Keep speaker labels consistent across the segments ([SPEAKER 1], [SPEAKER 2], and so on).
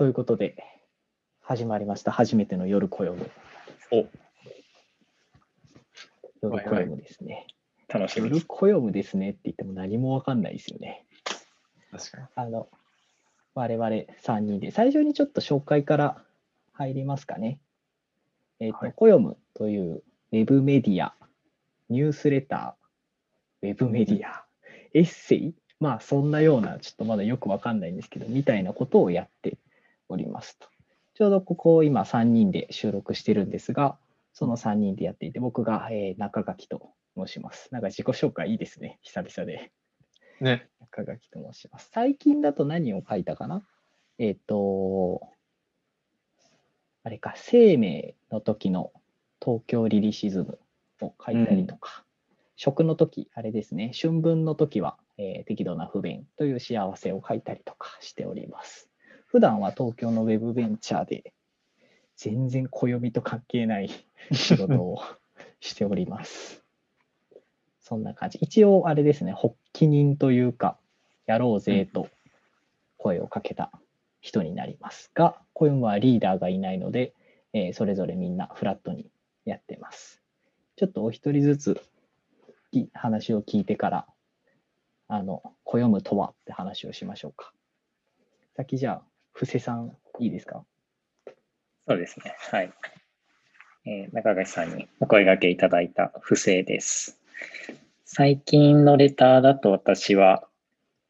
[SPEAKER 1] ということで、始まりました。初めての夜暦。
[SPEAKER 2] お
[SPEAKER 1] 夜暦ですね。
[SPEAKER 2] 楽しみ
[SPEAKER 1] 夜暦ですねって言っても何もわかんないですよね。
[SPEAKER 2] 確かに。
[SPEAKER 1] あの、我々3人で、最初にちょっと紹介から入りますかね。えっ、と、
[SPEAKER 2] はい
[SPEAKER 1] コヨムというウェブメディア、ニュースレター、ウェブメディア、エッセイ、まあそんなような、ちょっとまだよくわかんないんですけど、みたいなことをやっておりますと。ちょうどここ今3人で収録してるんですが、その3人でやっていて、僕が、えー中垣と申します。なんか自己紹介いいですね、久々で。
[SPEAKER 2] ね。
[SPEAKER 1] 中垣と申します。最近だと何を書いたかな？えっ、と、あれか、生命の時の東京リリシズムを書いたりとか、食の時、あれですね、春分の時は、えー適度な不便という幸せを書いたりとかしております。普段は東京のウェブベンチャーで、全然暦と関係ない 仕事をしております。そんな感じ。一応、あれですね、発起人というか、やろうぜと声をかけた人になりますが、暦はリーダーがいないので、えーそれぞれみんなフラットにやってます。ちょっとお一人ずつき話を聞いてから、あの、暦とはって話をしましょうか。先じゃあ、布施さん、いいですか？
[SPEAKER 2] そうですね。はい。えー中垣さんにお声掛けいただいた不正です。最近のレターだと私は、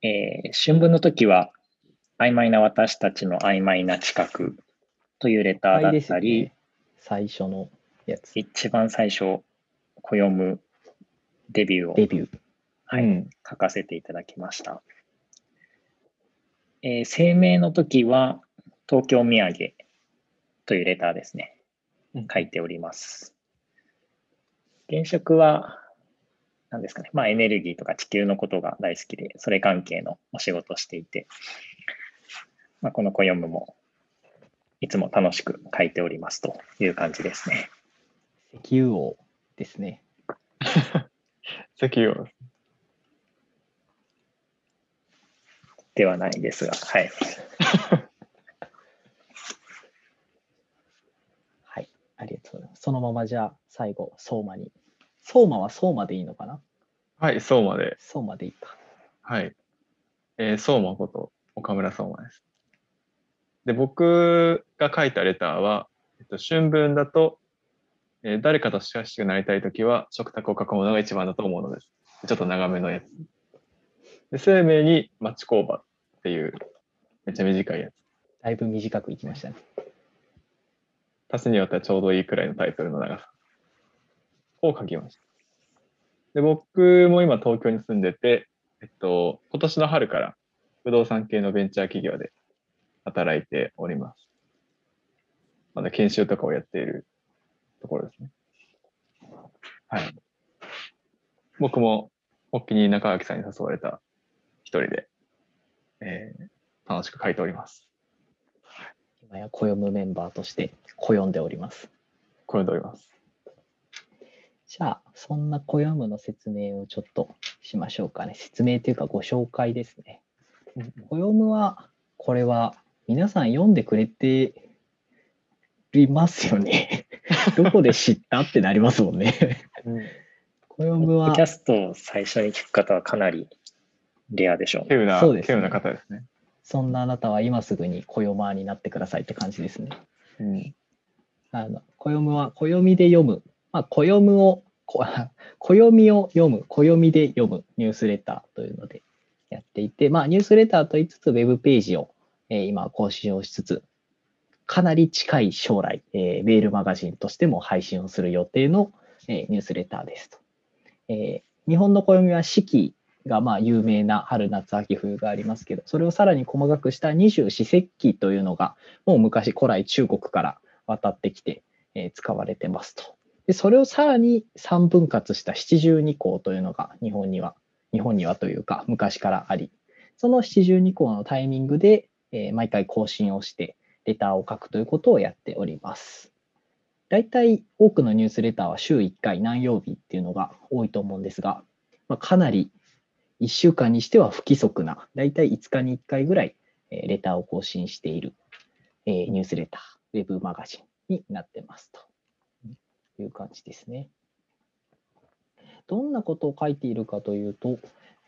[SPEAKER 2] えー春分の時は、曖昧な私たちの曖昧な知覚というレターだったり、
[SPEAKER 1] ね。最初のやつ。
[SPEAKER 2] 一番最初、暦デビューを
[SPEAKER 1] デビュー。
[SPEAKER 2] はい
[SPEAKER 1] うん
[SPEAKER 2] 書かせていただきました。えー声明の時は、東京土産というレターですね。書いております。現職は、何ですかね、まあエネルギーとか地球のことが大好きで、それ関係のお仕事をしていて、まあ、この暦もいつも楽しく書いておりますという感じですね。
[SPEAKER 1] 石油王ですね。
[SPEAKER 3] 石油王で
[SPEAKER 2] はないですが、はい。
[SPEAKER 1] はい。ありがとうございます。そのままじゃあ、最後、相馬に。相馬は相馬でいいのかな？
[SPEAKER 3] はい、相馬で。
[SPEAKER 1] 相馬でいいか。
[SPEAKER 3] はい。えー、相馬こと岡村相馬です。で、僕が書いたレターは、えっと、春分だと、えー誰かと親しくなりたいときは、食卓を囲むのが一番だと思うのです。ちょっと長めのやつ。で、生命に町工場っていう、めっちゃ短いやつ。
[SPEAKER 1] だいぶ短くいきましたね。
[SPEAKER 3] 足すによってはちょうどいいくらいのタイトルの長さを書きました。で、僕も今東京に住んでて、えっと、今年の春から不動産系のベンチャー企業で働いております。まだ研修とかをやっているところですね。はい。僕も、お気に中垣さんに誘われた一人で、えー楽しく書いております。
[SPEAKER 1] 今や暦メンバーとして暦んでおります。
[SPEAKER 3] 読んでおります。
[SPEAKER 1] じゃあ、そんな暦の説明をちょっとしましょうかね。説明というかご紹介ですね。暦は、これは皆さん読んでくれていますよね。どこで知ったってなりますもんね。暦は
[SPEAKER 2] ポッドキャストを最初に聞く方はかなりレアでしょうね。
[SPEAKER 3] 稀有な、
[SPEAKER 1] そうですね
[SPEAKER 3] 稀有な方ですね。
[SPEAKER 1] そんなあなたは今すぐに暦になってくださいって感じですね。
[SPEAKER 3] うん。
[SPEAKER 1] あの暦は暦で読む、まあ、暦をこ 暦を読む、暦で読むニュースレターというのでやっていて、まあ、ニュースレターと言いつつ、ウェブページを、えー今更新をしつつ、かなり近い将来、えーメールマガジンとしても配信をする予定の、えーニュースレターですと。えー日本の暦は四季がまあ有名な春夏秋冬がありますけど、それをさらに細かくした二十四節気というのが、もう昔古来中国から渡ってきて、えー使われてますと。で、それをさらに3分割した七十二項というのが日本には、日本にはというか昔からあり、その七十二項のタイミングで、えー毎回更新をして、レターを書くということをやっております。大体多くのニュースレターは週1回何曜日っていうのが多いと思うんですが、まあ、かなり1週間にしては不規則な、大体5日に1回ぐらいえーレターを更新しているえーニュースレター、ウェブマガジンになってますと。いう感じですね。どんなことを書いているかというと、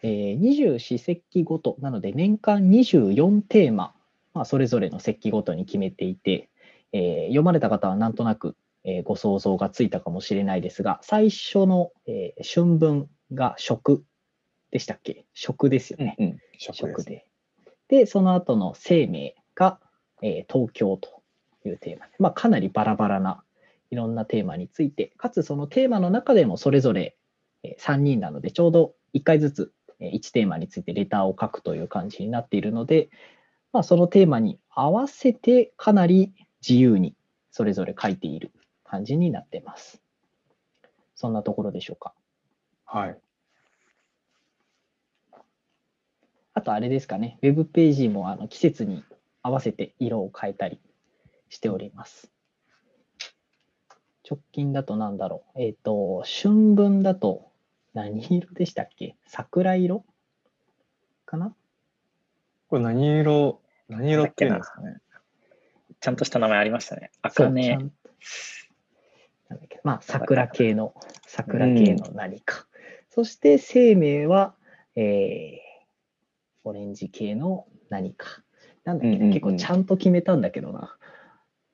[SPEAKER 1] えー、二十四節気ごとなので年間24テーマ、まあ、それぞれの節気ごとに決めていて、えー読まれた方はなんとなく、えーご想像がついたかもしれないですが最初の、えー春分が食でしたっけ？食ですよね。
[SPEAKER 3] うん。食で
[SPEAKER 1] で。で、その後の生命が、えー東京というテーマで、まあ、かなりバラバラないろんなテーマについて、かつそのテーマの中でもそれぞれえー3人なので、ちょうど1回ずつえー1テーマについてレターを書くという感じになっているので、まあ、そのテーマに合わせてかなり自由にそれぞれ書いている感じになっています。そんなところでしょうか？
[SPEAKER 3] はい。
[SPEAKER 1] あとあれですかね、ウェブページもあの季節に合わせて色を変えたりしております。直近だとなんだろう。えっ、と、春分だと何色でしたっけ？桜色？かな？
[SPEAKER 3] これ何色、何色っていうんですかね。
[SPEAKER 2] ちゃんとした名前ありましたね。赤ね。
[SPEAKER 1] なんだっけまあ、桜系の、桜系の何か。そして生命は、えーオレンジ系の何か。なんだっけな、
[SPEAKER 3] うんうんうん
[SPEAKER 1] 結構ちゃんと決めたんだけどな。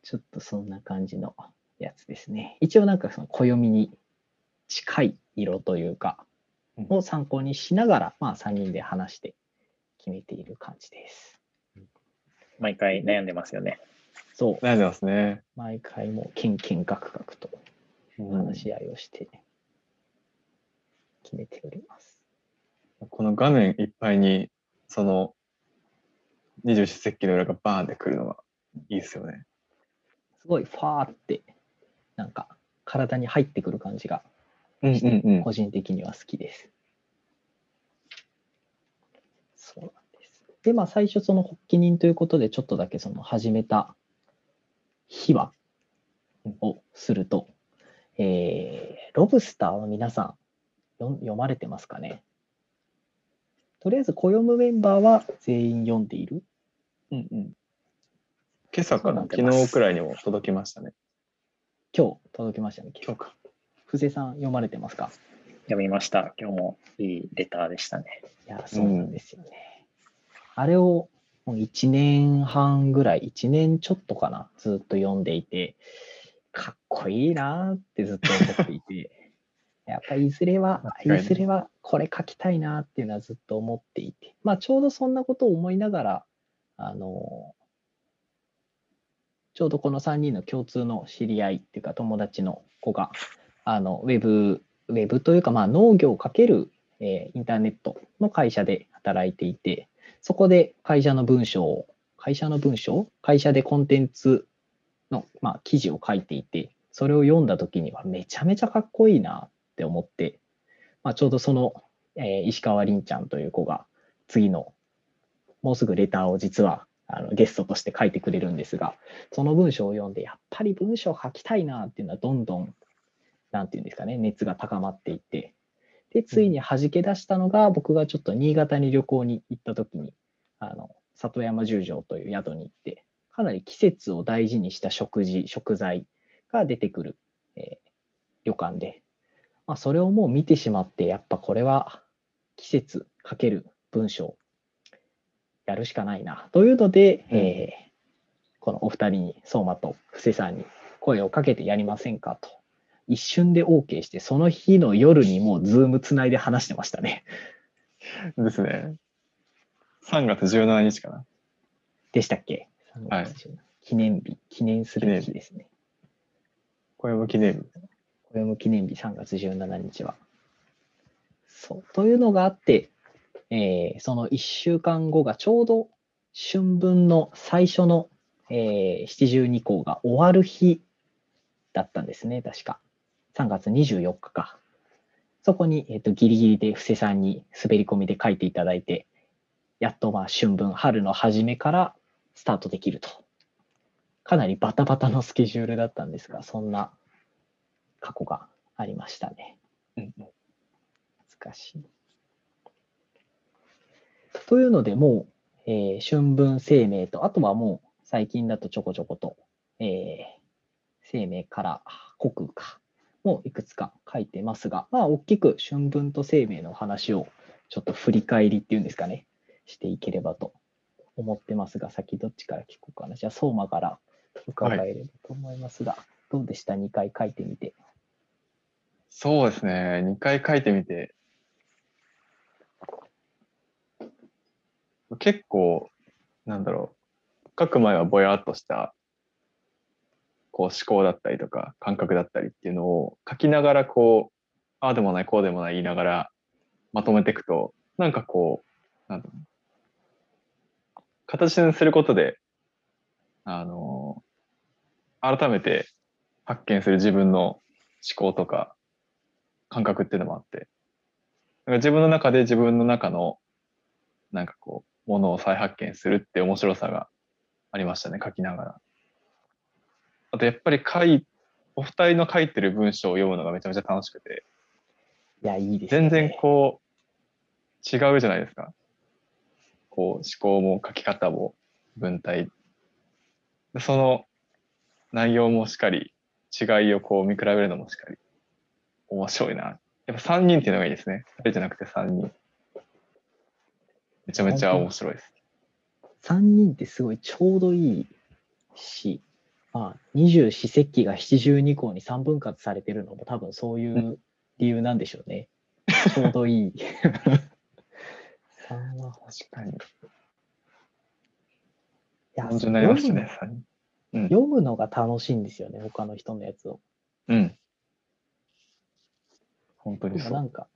[SPEAKER 1] ちょっとそんな感じのやつですね。一応なんかその暦に近い色というか、
[SPEAKER 3] うん
[SPEAKER 1] を参考にしながら、まあ3人で話して決めている感じです。
[SPEAKER 2] 毎回悩んでますよね。
[SPEAKER 1] そう。
[SPEAKER 3] 悩んでますね。
[SPEAKER 1] 毎回もうケンケンガクガクと話し合いをして決めております。
[SPEAKER 3] この画面いっぱいに、その、二十四節気の裏がバーンってくるのがいいですよね。
[SPEAKER 1] すごいファーってなんか体に入ってくる感じが
[SPEAKER 3] うん
[SPEAKER 1] して
[SPEAKER 3] うんうん。
[SPEAKER 1] 個人的には好きです。そうなんです。で、まあ最初その発起人ということでちょっとだけその始めた秘話をすると、えーロブスターは皆さん読読まれてますかね？とりあえず暦メンバーは全員読んでいる？
[SPEAKER 3] うんうん。今朝かな？昨日くらいにも届きましたね。
[SPEAKER 1] 今日届きましたね。
[SPEAKER 3] 今日か。
[SPEAKER 1] 布施さん読まれてますか？
[SPEAKER 2] 読みました。今日もいいレターでしたね。
[SPEAKER 1] いや、そうなんですよね。あれをもう1年半ぐらい、1年ちょっとかな、ずっと読んでいて、かっこいいなーってずっと思っていて、やっぱりいずれは、
[SPEAKER 3] い
[SPEAKER 1] ずれはこれ書きたいなっていうのはずっと思っていて、まあちょうどそんなことを思いながら、あのちょうどこの3人の共通の知り合いっていうか友達の子が、あのウェブ、ウェブというか、まあ、農業をかける、えーインターネットの会社で働いていて、そこで会社の文章を、会社の文章？会社でコンテンツの、まあ、記事を書いていて、それを読んだ時にはめちゃめちゃかっこいいなって思って、まあ、ちょうどその、えー石川凛ちゃんという子が次のもうすぐレターを実はあのゲストとして書いてくれるんですが、その文章を読んで、やっぱり文章書きたいなっていうのはどんどん、なんていうんですかね、熱が高まっていって、で、ついに弾け出したのが、僕がちょっと新潟に旅行に行った時に、あの、里山十条という宿に行って、かなり季節を大事にした食事、食材が出てくる、えー旅館で、まあ、それをもう見てしまって、やっぱこれは季節かける文章、やるしかないな。というので、
[SPEAKER 3] うん
[SPEAKER 1] えーこのお二人に、相馬と布施さんに声をかけてやりませんかと。一瞬で OK して、その日の夜にもうズームつないで話してましたね。
[SPEAKER 3] ですね。3月17日かな。
[SPEAKER 1] でしたっけ、
[SPEAKER 3] はい
[SPEAKER 1] 記念日、記念する日ですね。
[SPEAKER 3] これも記念日。
[SPEAKER 1] これも記念日3月17日は。そう。というのがあって、えーその1週間後がちょうど春分の最初の、えー七十二候が終わる日だったんですね、確か。3月24日か。そこに、えー、とギリギリで布施さんに滑り込みで書いていただいて、やっとまあ春分、春の初めからスタートできると。かなりバタバタのスケジュールだったんですが、そんな過去がありましたね。
[SPEAKER 3] うん
[SPEAKER 1] 難しい。というので、もう、えー春分生命と、あとはもう最近だとちょこちょこと、えー、生命から国空かもいくつか書いてますが、まあ、大きく春分と生命の話をちょっと振り返りっていうんですかね、していければと思ってますが、先どっちから聞こうかな。じゃあ、相馬から伺えればと思いますが、はい、どうでした ?2 回書いてみて。
[SPEAKER 3] そうですね、2回書いてみて、結構、なんだろう、書く前はぼやっとしたこう思考だったりとか感覚だったりっていうのを書きながらこうああでもないこうでもない言いながらまとめていくとなんかこうなんだろう。形にすることであの改めて発見する自分の思考とか感覚っていうのもあって、なんか自分の中で自分の中のなんかこう、ものを再発見するって面白さがありましたね、書きながら。あとやっぱり書い、お二人の書いてる文章を読むのがめちゃめちゃ楽しくて。
[SPEAKER 1] いや、いいです
[SPEAKER 3] ね。全然こう、違うじゃないですか。こう、思考も書き方も文体。その内容もしっかり、違いをこう見比べるのもしっかり面白いな。やっぱ3人っていうのがいいですね。2人じゃなくて3人。めちゃめちゃ面白いです。
[SPEAKER 1] 3人ってすごいちょうどいいし、まあ、二十四節気が七十二項に3分割されてるのも多分そういう理由なんでしょうね。ちょうどいい。
[SPEAKER 3] 3は確かに。い
[SPEAKER 1] や、
[SPEAKER 3] 読むね、
[SPEAKER 1] うん、読むのが楽しいんですよね、他の人のやつを。
[SPEAKER 3] うん。本当に
[SPEAKER 1] そう。なんか、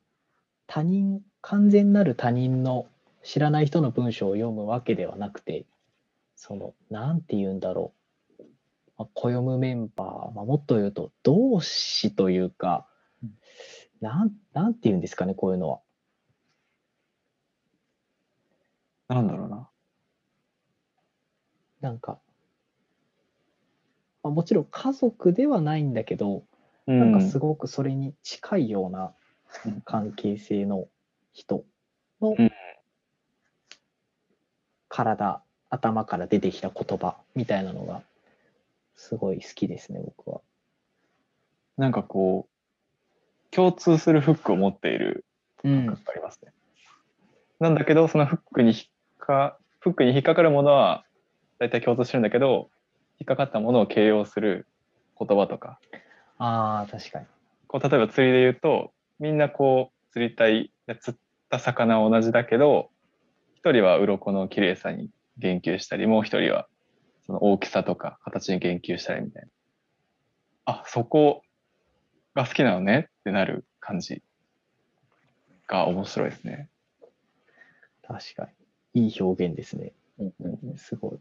[SPEAKER 1] 他人、完全なる他人の知らない人の文章を読むわけではなくて、その、なんて言うんだろう。まあ、暦メンバー、まあ、もっと言うと、同志というか、なん、なんて言うんですかね、こういうのは。
[SPEAKER 3] なんだろうな。
[SPEAKER 1] なんか、まあ、もちろん家族ではないんだけど、うん、なんかすごくそれに近いような関係性の人の体、頭から出てきた言葉みたいなのがすごい好きですね、僕は。
[SPEAKER 3] なんかこう、共通するフックを持っている感覚がありますね。うん、なんだけど、そのフックに引っか、フックに引っかかるものは大体共通してるんだけど、引っかかったものを形容する言葉とか。
[SPEAKER 1] ああ、確かに。
[SPEAKER 3] こう例えば釣りで言うと、みんなこう釣りたい、釣った魚は同じだけど、一人は鱗の綺麗さに言及したり、もう一人はその大きさとか形に言及したりみたいな。あ、そこが好きなのねってなる感じが面白いですね。
[SPEAKER 1] 確かに。いい表現ですね。うんうん、すごい。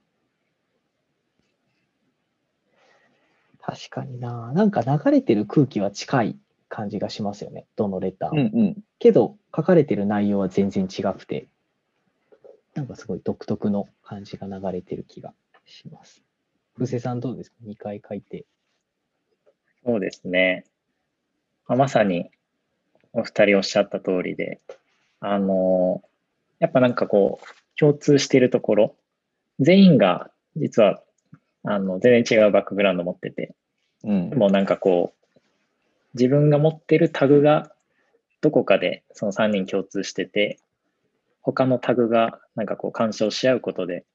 [SPEAKER 1] 確かにな。なんか流れてる空気は近い感じがしますよね。どのレター
[SPEAKER 3] うんうん、
[SPEAKER 1] けど、書かれてる内容は全然違くて、なんかすごい独特の感じが流れてる気がします。布施さんどうですか ?2 回書いて。
[SPEAKER 2] そうですね。まさにお二人おっしゃった通りで、あの、やっぱなんかこう、共通しているところ、全員が実はあの、全然違うバックグラウンド持ってて、うん、でもなんかこう、自分が持ってるタグがどこかでその3人共通してて、他のタグがなんかこう干渉し合うことで、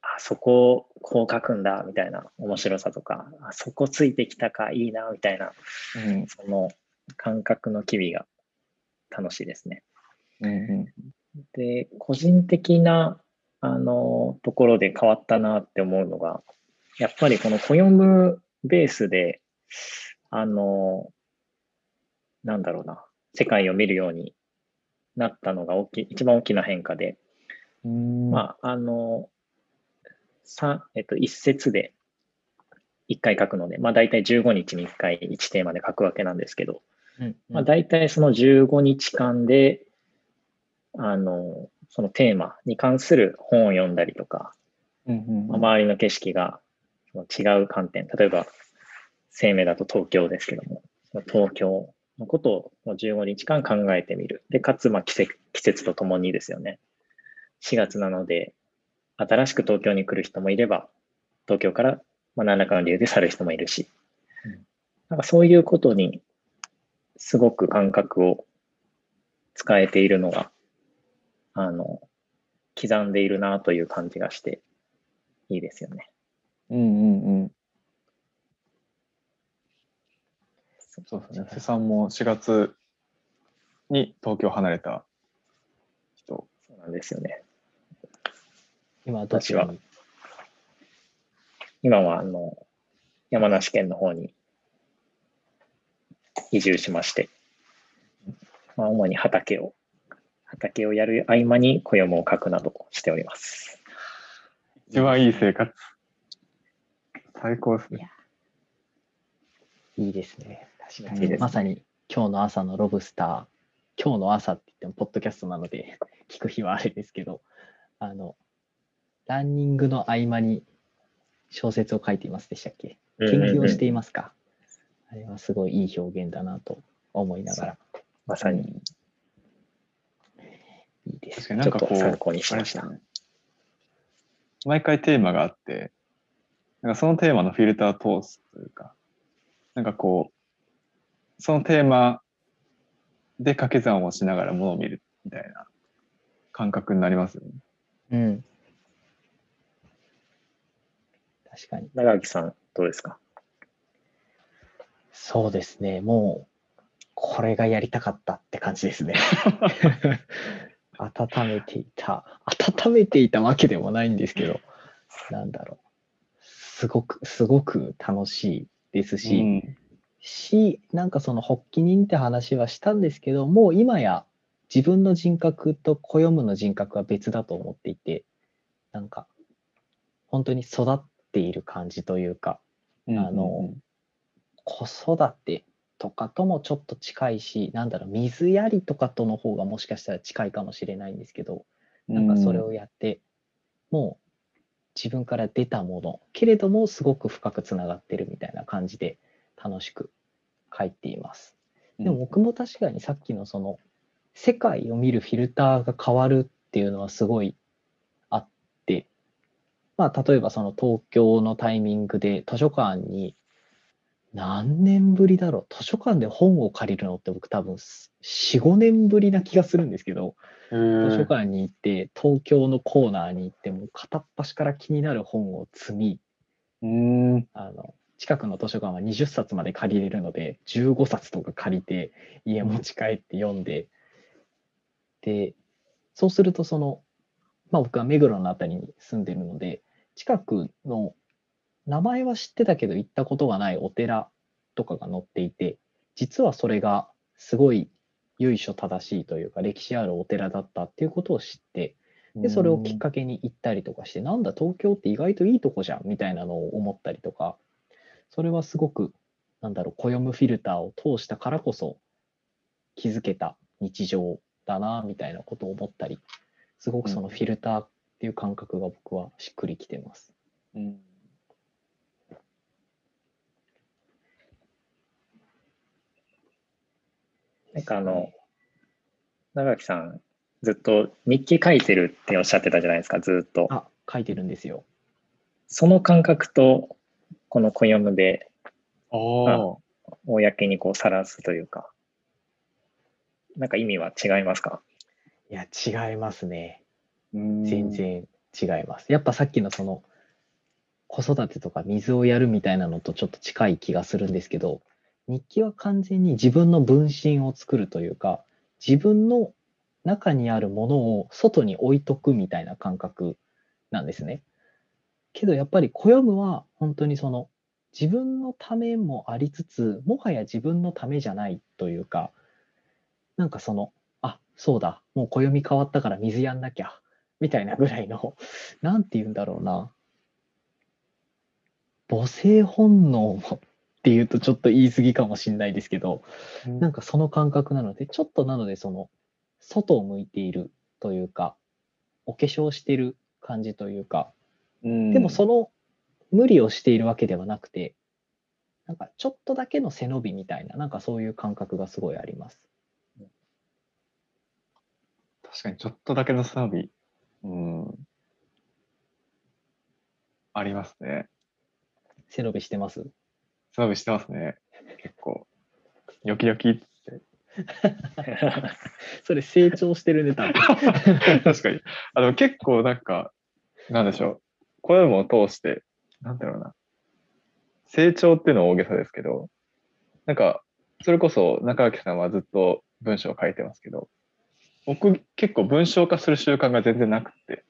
[SPEAKER 2] あそこをこう書くんだみたいな面白さとか、あそこついてきたかいいなみたいな、うん、その感覚の機微が楽しいですね。
[SPEAKER 3] うんうん、
[SPEAKER 2] で、個人的なあの、ところで変わったなって思うのが、やっぱりこの暦ムベースで、あの、なんだろうな、世界を見るようになったのが大きい、一番大きな変化で、まあ、あの、さえっと、一節で一回書くので、まあ大体15日に一回1テーマで書くわけなんですけど、うんうん、まあ大体その15日間で、あの、そのテーマに関する本を読んだりとか、うんうんまあ、周りの景色が違う観点、例えば生命だと東京ですけども、東京のことを15日間考えてみる。で、かつ、まあ季節季節とともにですよね。4月なので、新しく東京に来る人もいれば、東京からまあ何らかの理由で去る人もいるし、なんかそういうことにすごく感覚を使えているのが、あの、刻んでいるなという感じがして、いいですよね。
[SPEAKER 3] うんうんうん。そうですね。瀬さんも4月に東京を離れた人。
[SPEAKER 2] そうなんですよね。
[SPEAKER 1] 今どちらに？
[SPEAKER 2] 今はあの山梨県の方に移住しまして、まあ、主に畑を、畑をやる合間に暦を書くなどしております。
[SPEAKER 3] 一番いい生活。最高ですね。
[SPEAKER 1] いいですね。確かに。
[SPEAKER 2] ね
[SPEAKER 1] まさに今日の朝のロブスター、今日の朝って言っても、ポッドキャストなので、聞く日はあれですけど、あの、ランニングの合間に小説を書いていますでしたっけ？研究をしていますか、あれはすごいいい表現だなと思いながら、
[SPEAKER 2] まさに
[SPEAKER 1] いいです
[SPEAKER 3] 確かになんかこう、
[SPEAKER 2] ちょっと参考にしました
[SPEAKER 3] あれですね毎回テーマがあって、なんかそのテーマのフィルターを通すというか、なんかこう、そのテーマで掛け算をしながらものを見るみたいな感覚になりますよね。
[SPEAKER 1] うん。確かに。
[SPEAKER 2] 長垣さん、どうですか？
[SPEAKER 1] そうですね。もう、これがやりたかったって感じですね。温めていた。温めていたわけでもないんですけど、なんだろう。すごく、すごく楽しいですし、
[SPEAKER 3] うん
[SPEAKER 1] し、なんかその発起人って話はしたんですけど、もう今や自分の人格と暦の人格は別だと思っていて、なんか本当に育っている感じというか、あの子育てとかともちょっと近いし、なんだろう、水やりとかとの方がもしかしたら近いかもしれないんですけど、なんかそれをやって、もう自分から出たもの、けれどもすごく深くつながってるみたいな感じで楽しく書いています。でも僕も確かにさっきのその世界を見るフィルターが変わるっていうのはすごいあって、まあ例えばその東京のタイミングで図書館に何年ぶりだろう？図書館で本を借りるのって僕多分4、5年ぶりな気がするんですけど、
[SPEAKER 3] うん。
[SPEAKER 1] 図書館に行って東京のコーナーに行ってもう片っ端から気になる本を積み、
[SPEAKER 3] うん。
[SPEAKER 1] あの近くの図書館は20冊まで借りれるので15冊とか借りて家持ち帰って読んで、でそうするとその、まあ、僕は目黒の辺りに住んでるので近くの名前は知ってたけど行ったことがないお寺とかが載っていて実はそれがすごい由緒正しいというか歴史あるお寺だったっていうことを知ってでそれをきっかけに行ったりとかして、なんだ東京って意外といいとこじゃんみたいなのを思ったりとかそれはすごくなんだろう暦フィルターを通したからこそ気づけた日常だなみたいなことを思ったりすごくそのフィルターっていう感覚が僕はしっくりきてます。
[SPEAKER 3] うん
[SPEAKER 2] なんかあの、長垣さん、ずっと日記書いてるっておっしゃってたじゃないですか、ずっと。
[SPEAKER 1] あ書いてるんですよ。
[SPEAKER 2] その感覚と、この暦で
[SPEAKER 3] ああ、
[SPEAKER 2] 公にこう晒すというか、なんか意味は違いますか？
[SPEAKER 1] いや違いますね。
[SPEAKER 3] うん
[SPEAKER 1] 全。然違います。やっぱさっきのその子育てとか水をやるみたいなのとちょっと近い気がするんですけど、日記は完全に自分の分身を作るというか、自分の中にあるものを外に置いとくみたいな感覚なんですね。けどやっぱり暦は本当にその自分のためもありつつ、もはや自分のためじゃないというか、なんかその、あ、そうだ、もう暦変わったから水やんなきゃ、みたいなぐらいの、なんて言うんだろうな。母性本能もっていうとちょっと言い過ぎかもしれないですけど、なんかその感覚なので、ちょっとなのでその、外を向いているというか、お化粧してる感じというか、
[SPEAKER 3] うん
[SPEAKER 1] でもその無理をしているわけではなくて、なんかちょっとだけの背伸びみたいな、なんかそういう感覚がすごいあります。
[SPEAKER 3] 確かにちょっとだけのサービス。うん。ありますね。
[SPEAKER 1] 背伸びしてます？
[SPEAKER 3] 背伸びしてますね。結構。ニョキニョキって。
[SPEAKER 1] それ成長してるね、多分。
[SPEAKER 3] 確かに。あの結構なんか、なんでしょう。声も通して、なんだろうな。成長っていうのは大げさですけど、なんか、それこそ中垣さんはずっと文章を書いてますけど、僕結構文章化する習慣が全然なくて、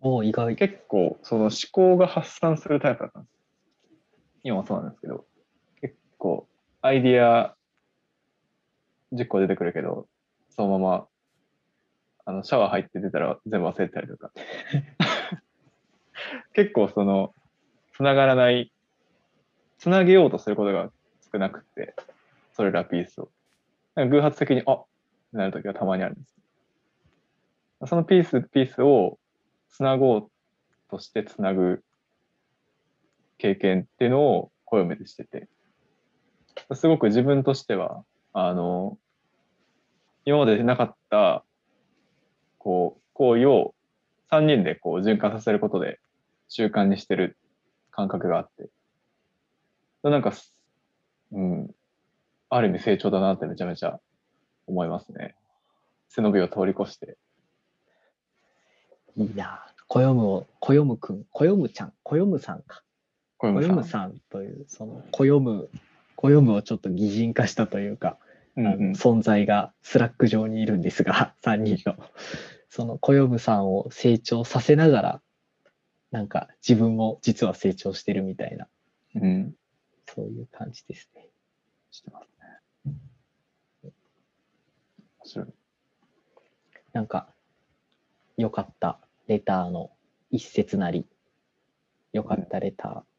[SPEAKER 1] おお、意外。
[SPEAKER 3] 結構その思考が発散するタイプだったんです。今もそうなんですけど、結構アイディア10個出てくるけど、そのままあのシャワー入って出たら全部忘れてたりとか。結構その、つながらない、つなげようとすることが少なくて、それらピースを。なんか偶発的に、あっなるときはたまにあるんです。そのピース、ピースをつなごうとしてつなぐ経験っていうのを暦でしてて、すごく自分としては、あの、今までなかった、こう、行為を3人でこう循環させることで習慣にしてる感覚があって、なんか、うん、ある意味成長だなってめちゃめちゃ思いますね。背伸びを通り越して。
[SPEAKER 1] いいな。こよむを、こよむくん、こよむちゃん、こよむさんか。こよむさんという、その、こよむ、こよむをちょっと擬人化したというか、
[SPEAKER 3] うんうん、
[SPEAKER 1] 存在が Slack 上にいるんですが、3人の。そのこよむさんを成長させながら、なんか自分も実は成長してるみたいな、
[SPEAKER 3] うん、
[SPEAKER 1] そういう感じですね。
[SPEAKER 3] してますね。面白い。
[SPEAKER 1] なんか、良かったレターの一節なり、良かったレター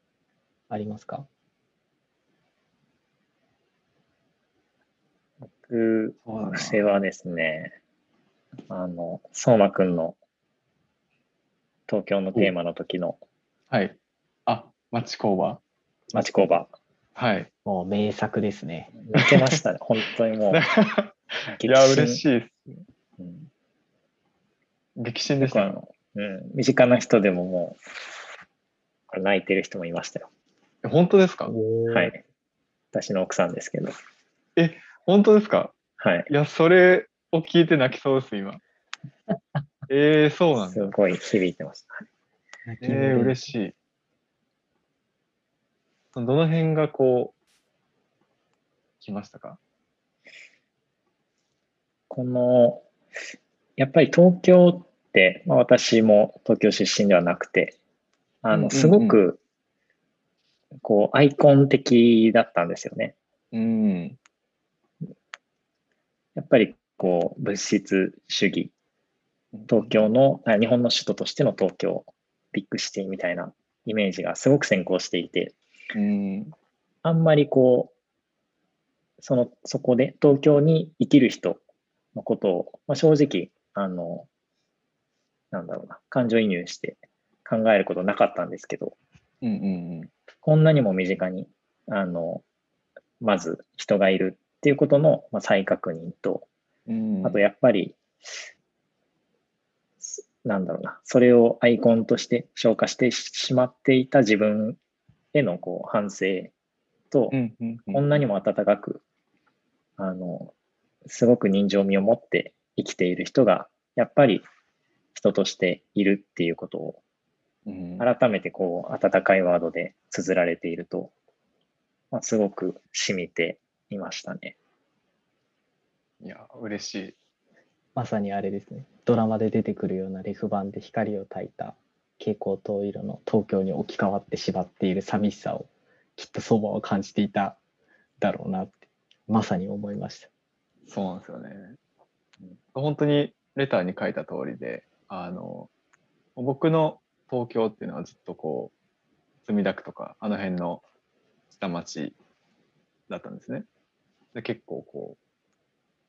[SPEAKER 1] ありますか？
[SPEAKER 2] 僕私はですね、あの、相馬くんの東京のテーマの時の
[SPEAKER 3] はい。あ、町工場
[SPEAKER 2] 町工場、
[SPEAKER 3] はい。
[SPEAKER 1] もう名作ですね。
[SPEAKER 2] 泣けましたね。本当にもう。
[SPEAKER 3] いや、嬉しいです。
[SPEAKER 2] うん
[SPEAKER 3] 激震でしたよ。
[SPEAKER 2] 僕はあの、うん、身近な人でももう、泣いてる人もいましたよ。
[SPEAKER 3] え本当ですか？
[SPEAKER 2] は。い。私の奥さんですけど。
[SPEAKER 3] 本当ですか？
[SPEAKER 2] はい。
[SPEAKER 3] いや、それを聞いて泣きそうです、今。えー、そうなんだ。
[SPEAKER 2] すごい響いてました。
[SPEAKER 3] えー、嬉しい。どの辺がこう、来ましたか？
[SPEAKER 2] この、やっぱり東京って、まあ、私も東京出身ではなくて、あの、
[SPEAKER 3] うんうんうん
[SPEAKER 2] すごく、こう、アイコン的だったんですよね。
[SPEAKER 3] うん。
[SPEAKER 2] やっぱり、こう、物質主義、東京の、あ日本の首都としての東京、ビッグシティみたいなイメージがすごく先行していて、
[SPEAKER 3] うん。
[SPEAKER 2] あんまりこう、その、そこで東京に生きる人のことを、まあ、正直、あの、なんだろうな、感情移入して考えることなかったんですけど、
[SPEAKER 3] うんうん
[SPEAKER 2] こんなにも身近に、あの、まず人がいるっていうことの、まあ、再確認と、
[SPEAKER 3] うん。
[SPEAKER 2] あとやっぱり、すなんだろうな、それをアイコンとして消化してしまっていた自分へのこう反省と、
[SPEAKER 3] うんうんうん、
[SPEAKER 2] こんなにも温かく、あの、すごく人情味を持って生きている人が、やっぱり人としているっていうことを、
[SPEAKER 3] うん、
[SPEAKER 2] 改めてこう、温かいワードで綴られていると、まあ、すごく染みていましたね。
[SPEAKER 3] いや、嬉しい。
[SPEAKER 1] まさにあれですね。ドラマで出てくるようなレフ板で光を焚いた蛍光灯色の東京に置き換わってしまっている寂しさをきっと相馬は感じていただろうなってまさに思いました。
[SPEAKER 3] そうなんですよね。本当にレターに書いた通りで、あの、僕の東京っていうのはずっとこう、墨田区とか、あの辺の下町だったんですね。で、結構こう、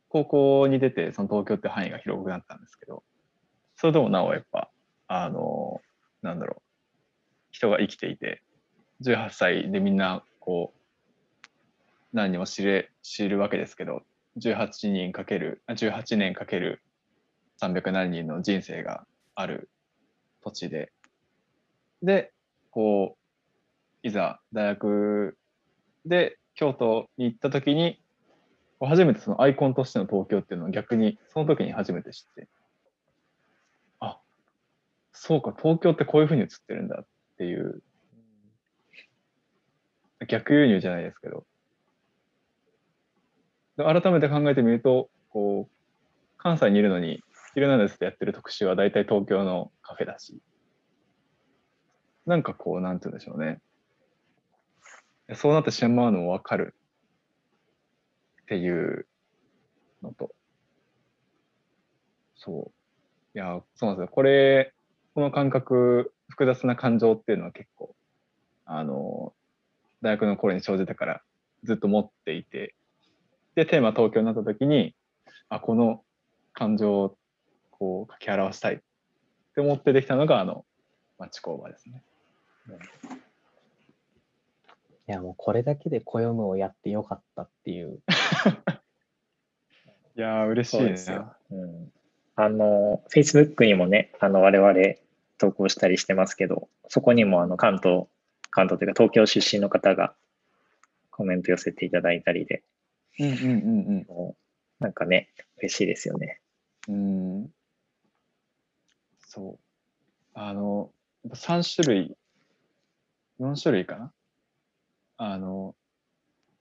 [SPEAKER 3] 高校に出て、その東京って範囲が広くなったんですけど、それでもなおやっぱ、あの、なんだろう、人が生きていて、18歳でみんなこう、何にも知れ、知るわけですけど、18人かける、18年かける300何人の人生がある土地で、で、こう、いざ大学で京都に行った時に、初めてそのアイコンとしての東京っていうのを逆にその時に初めて知って、あ、そうか、東京ってこういうふうに映ってるんだっていう、逆輸入じゃないですけど、改めて考えてみると、こう、関西にいるのに、ヒルナンデスでやってる特集は大体東京のカフェだし、なんかこう、なんて言うんでしょうね。そうなってしまうのもわかるっていうのと、そう。いや、そうなんですよ。これ、この感覚、複雑な感情っていうのは結構、あの、大学の頃に生じたからずっと持っていて、で、テーマ東京になった時に、あ、この感情をこう書き表したいって思ってできたのが、あの、町工場ですね。
[SPEAKER 1] いや、もうこれだけで暦をやってよかったっていう。
[SPEAKER 3] いやー、嬉しい
[SPEAKER 2] です。よ。うん、あの、Facebook にもね、あの、我々投稿したりしてますけど、そこにもあの、関東、関東というか東京出身の方がコメント寄せていただいたりで、
[SPEAKER 3] うんうんうん
[SPEAKER 2] もうなんかね、嬉しいですよね。
[SPEAKER 3] うん。うん。そう。あの、やっぱ3種類、4種類かな？あの、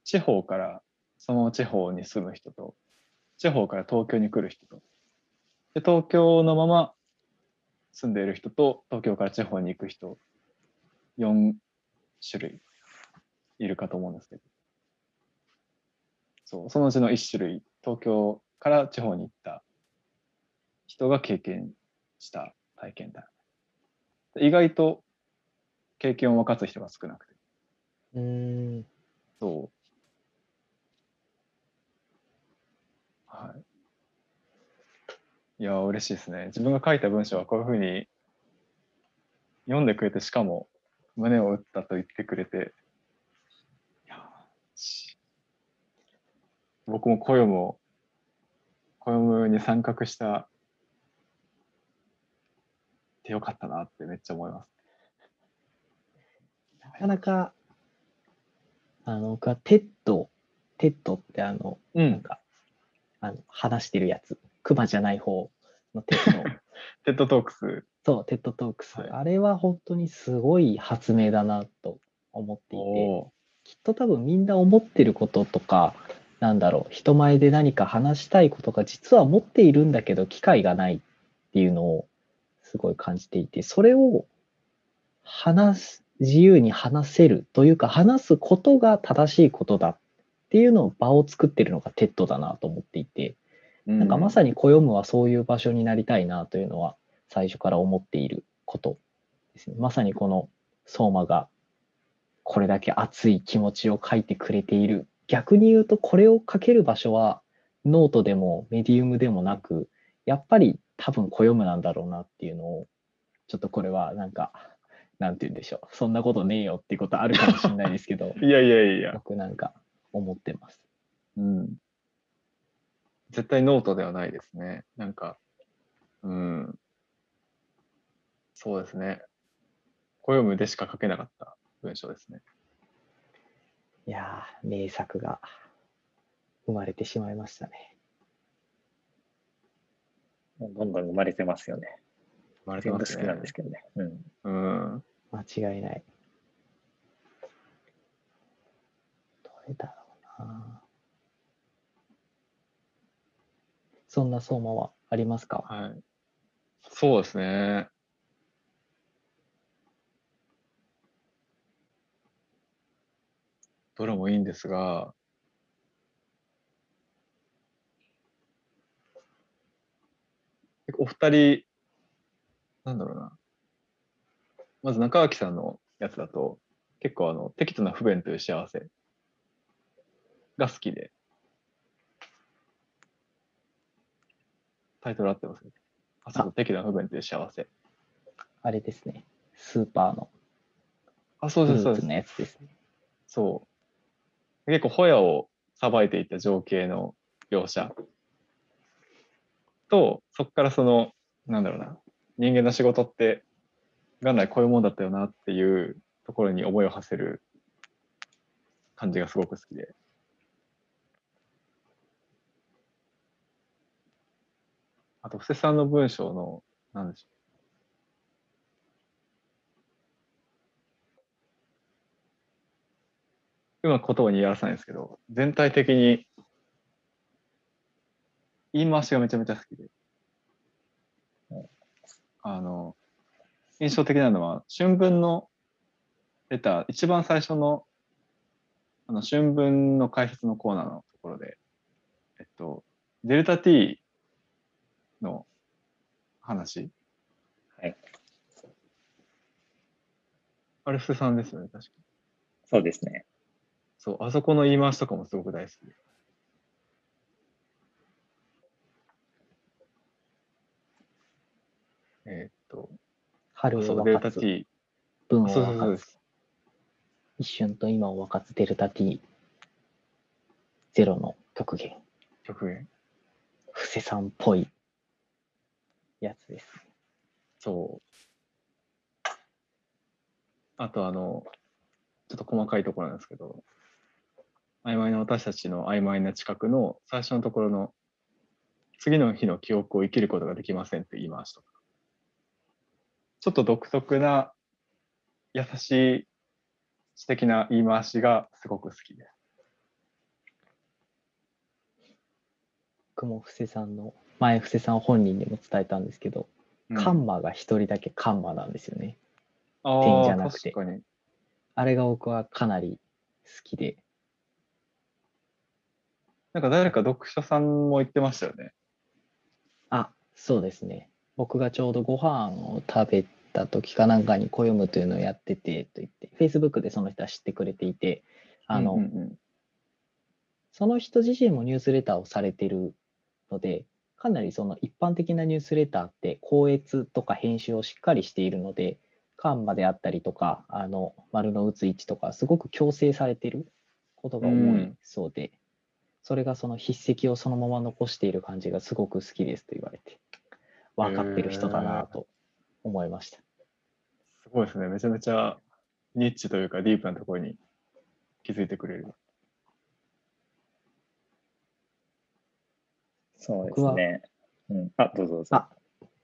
[SPEAKER 3] 地方から、その地方に住む人と、地方から東京に来る人と、で東京のまま住んでいる人と、東京から地方に行く人、4種類いるかと思うんですけど、そう、そのうちの1種類、東京から地方に行った人が経験した体験だ。意外と経験を分かつ人が少なくて。
[SPEAKER 1] うーん。
[SPEAKER 3] そう。はい。いやー、嬉しいですね。自分が書いた文章はこういうふうに読んでくれて、しかも胸を打ったと言ってくれて、僕も暦を、暦に参画したってよかったなってめっちゃ思います。
[SPEAKER 1] なかなか、あの、僕はテッド、テッドってあの、
[SPEAKER 3] うん。
[SPEAKER 1] なんか、あの、話してるやつ、クマじゃない方の
[SPEAKER 3] TED。TED Talks。
[SPEAKER 1] そう、 TED Talks。
[SPEAKER 3] はい
[SPEAKER 1] あれは本当にすごい発明だなと思っていて、きっと多分みんな思ってることとか、なんだろう、人前で何か話したいことが実は持っているんだけど、機会がないっていうのをすごい感じていて、それを話す、自由に話せるというか、話すことが正しいことだっていうのを場を作ってるのが TED だなと思っていて、なんかまさにコヨムはそういう場所になりたいなというのは最初から思っていることですね。まさにこの相馬がこれだけ熱い気持ちを書いてくれている。逆に言うとこれを書ける場所はノートでもメディウムでもなく、やっぱり多分コヨムなんだろうなっていうのを、ちょっとこれはなんか、なんて言うんでしょう。そんなことねえよっていうことあるかもしれないですけど、
[SPEAKER 3] いやいやいや。
[SPEAKER 1] 僕なんか思ってます。
[SPEAKER 3] うん。絶対ノートではないですね。なんか、うん。そうですね。コヨムでしか書けなかった文章ですね。
[SPEAKER 1] いやー、名作が生まれてしまいましたね。
[SPEAKER 2] どんどん生まれてますよね。
[SPEAKER 3] 生まれてますね。
[SPEAKER 2] 全部好きなんですけどね。うん。
[SPEAKER 3] うん。
[SPEAKER 1] 間違いない。どれだろうな。そんな相馬はありますか？
[SPEAKER 3] はい。そうですね。どれもいいんですが、お二人、なんだろうな。まず中脇さんのやつだと、結構あの、適度な不便という幸せが好きで、タイトル合ってますね。あ、そう、適度な不便という幸せ。
[SPEAKER 1] あれですね。スーパーの
[SPEAKER 3] あ、そうです、そうです。
[SPEAKER 1] のやつですね。
[SPEAKER 3] そう。結構、ホヤをさばいていた情景の描写と、そこからその、なんだろうな、人間の仕事って、元来こういうもんだったよなっていうところに思いを馳せる感じがすごく好きで。あと、布施さんの文章の、なんでしょう。うまく言葉に言い表さないんですけど、全体的に言い回しがめちゃめちゃ好きで。あの、印象的なのは、春分のレター、一番最初の、あの、春分の解説のコーナーのところで、えっと、デルタ T の話。
[SPEAKER 2] はい。
[SPEAKER 3] あれ、布施さんですよね、確か。
[SPEAKER 2] そうですね。
[SPEAKER 3] そう、あそこの言い回しとかもすごく大好きで。えーっと、
[SPEAKER 1] 春を分かつ、を分かつ。一瞬と今を分かつデルタ T ゼロの極限。
[SPEAKER 3] 極限。
[SPEAKER 1] 布施さんっぽいやつです。
[SPEAKER 3] そう。あと、あの、ちょっと細かいところなんですけど、曖昧な私たちの曖昧な知覚の最初のところの、次の日の記憶を生きることができませんって言いました。ちょっと独特な、優しい知的な言い回しがすごく好きです。
[SPEAKER 1] 僕も布施さんの、前布施さん本人にも伝えたんですけど、カンマが一人だけカンマなんですよね。
[SPEAKER 3] あ
[SPEAKER 1] 点じ
[SPEAKER 3] ー
[SPEAKER 1] ゃなくて。あれが僕はかなり好きで、
[SPEAKER 3] なんか誰か読者さんも言ってましたよね。
[SPEAKER 1] あ、そうですね。僕がちょうどご飯を食べた時かなんかに暦むというのをやっててと言って、Facebook でその人は知ってくれていて、あの、
[SPEAKER 3] うんうんうん。
[SPEAKER 1] その人自身もニュースレターをされてるので、かなりその一般的なニュースレターって、校閲とか編集をしっかりしているので、カンマであったりとか、あの、丸の打つ位置とか、すごく強制されてることが多いそうで、それがその筆跡をそのまま残している感じがすごく好きですと言われて、分かってる人だなと思いました。
[SPEAKER 3] すごいですね。めちゃめちゃニッチというかディープなところに気づいてくれる。
[SPEAKER 2] そうですね。うん、あ、どうぞどうぞ。
[SPEAKER 1] あ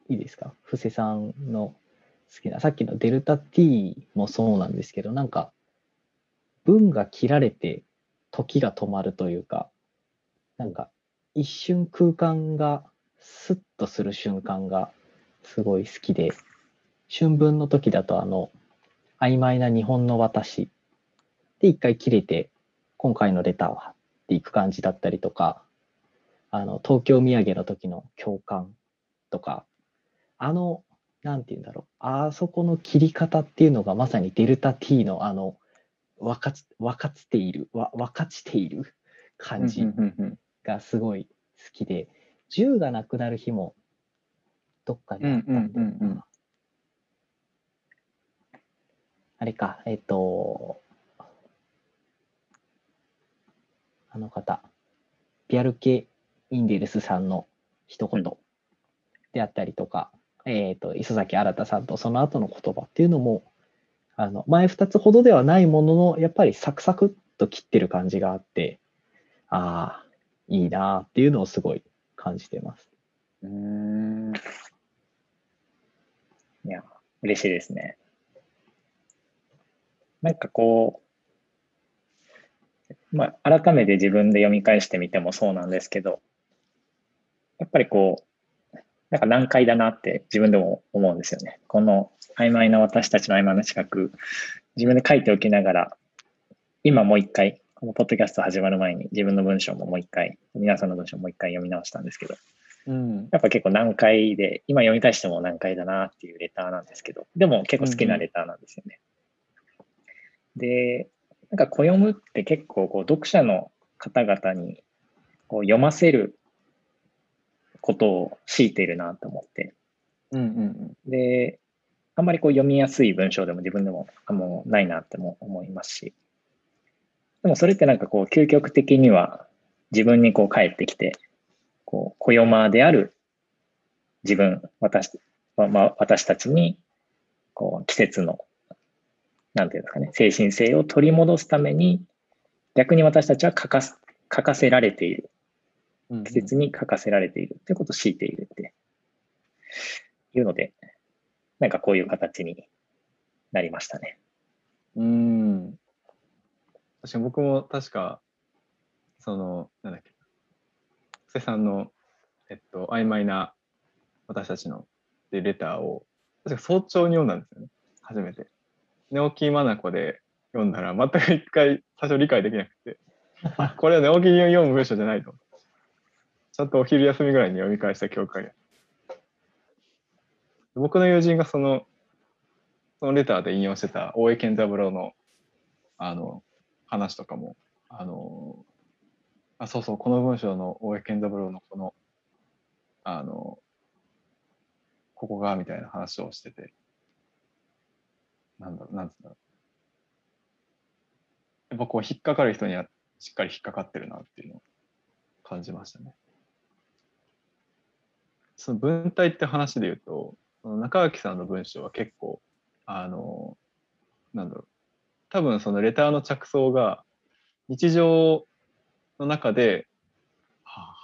[SPEAKER 1] いいですか？布施さんの好きな、さっきのデルタ T もそうなんですけど、なんか、文が切られて時が止まるというか、なんか、一瞬空間がスッとする瞬間がすごい好きで、春分の時だとあの、曖昧な日本の私で一回切れて、今回のレターはっていく感じだったりとか、あの、東京土産の時の共感とか、あの、なんて言うんだろう、あそこの切り方っていうのがまさにデルタ T のあの、分かつ分かっている、わ分かちている感じがすごい好きで、銃がなくなる日もどっかにあったんだよな、
[SPEAKER 3] うんうん
[SPEAKER 1] あれか、えっ、と、あの方、ビアルケ・インデルスさんの一言であったりとか、えっ、と、磯崎新さんとその後の言葉っていうのも、あの、前2つほどではないものの、やっぱりサクサクっと切ってる感じがあって、ああ、いいなっていうのをすごい感じてます。
[SPEAKER 3] うん。
[SPEAKER 2] いや、嬉しいですね。なんかこう、まあ、改めて自分で読み返してみてもそうなんですけど、やっぱりこう、なんか難解だなって自分でも思うんですよね。この曖昧な私たちの曖昧な資格、自分で書いておきながら、今もう一回、このポッドキャスト始まる前に自分の文章ももう一回、皆さんの文章ももう一回読み直したんですけど、
[SPEAKER 3] うん。
[SPEAKER 2] やっぱ結構難解で、今読み返しても難解だなっていうレターなんですけど、でも結構好きなレターなんですよね。で、なんか暦って結構こう読者の方々にこう読ませることを強いているなと思って、
[SPEAKER 3] うんうん
[SPEAKER 2] で、あんまりこう読みやすい文章でも自分でもあもうないなっても思いますし、でもそれってなんかこう究極的には自分にこう返ってきて、こう、暦である自分、私、ままあ、私たちに、こう季節の、なんていうんですかね、精神性を取り戻すために、逆に私たちは欠かす欠かせられている。季節に欠かせられているということを強いているっていうので、なんかこういう形になりましたね。
[SPEAKER 3] うん。確かに僕も確か、その、なんだっけ、布施さんの、えっと、曖昧な私たちのでレターを、確か早朝に読んだんですよね、初めて。寝起きまなこで読んだら、全く一回最初理解できなくて、これは寝起きに読む文章じゃないと。ちゃんとお昼休みぐらいに読み返した記憶がある。僕の友人がその、そのレターで引用してた大江健三郎のあの話とかも、あの、あ、そうそう、この文章の大江健三郎のこの、あの、ここがみたいな話をしてて、なんだろう、なんつうんだろう。やっぱこう、引っかかる人にはしっかり引っかかってるなっていうのを感じましたね。その文体って話で言うと、中垣さんの文章は結構、あの、なんだろう、多分そのレターの着想が日常の中で、は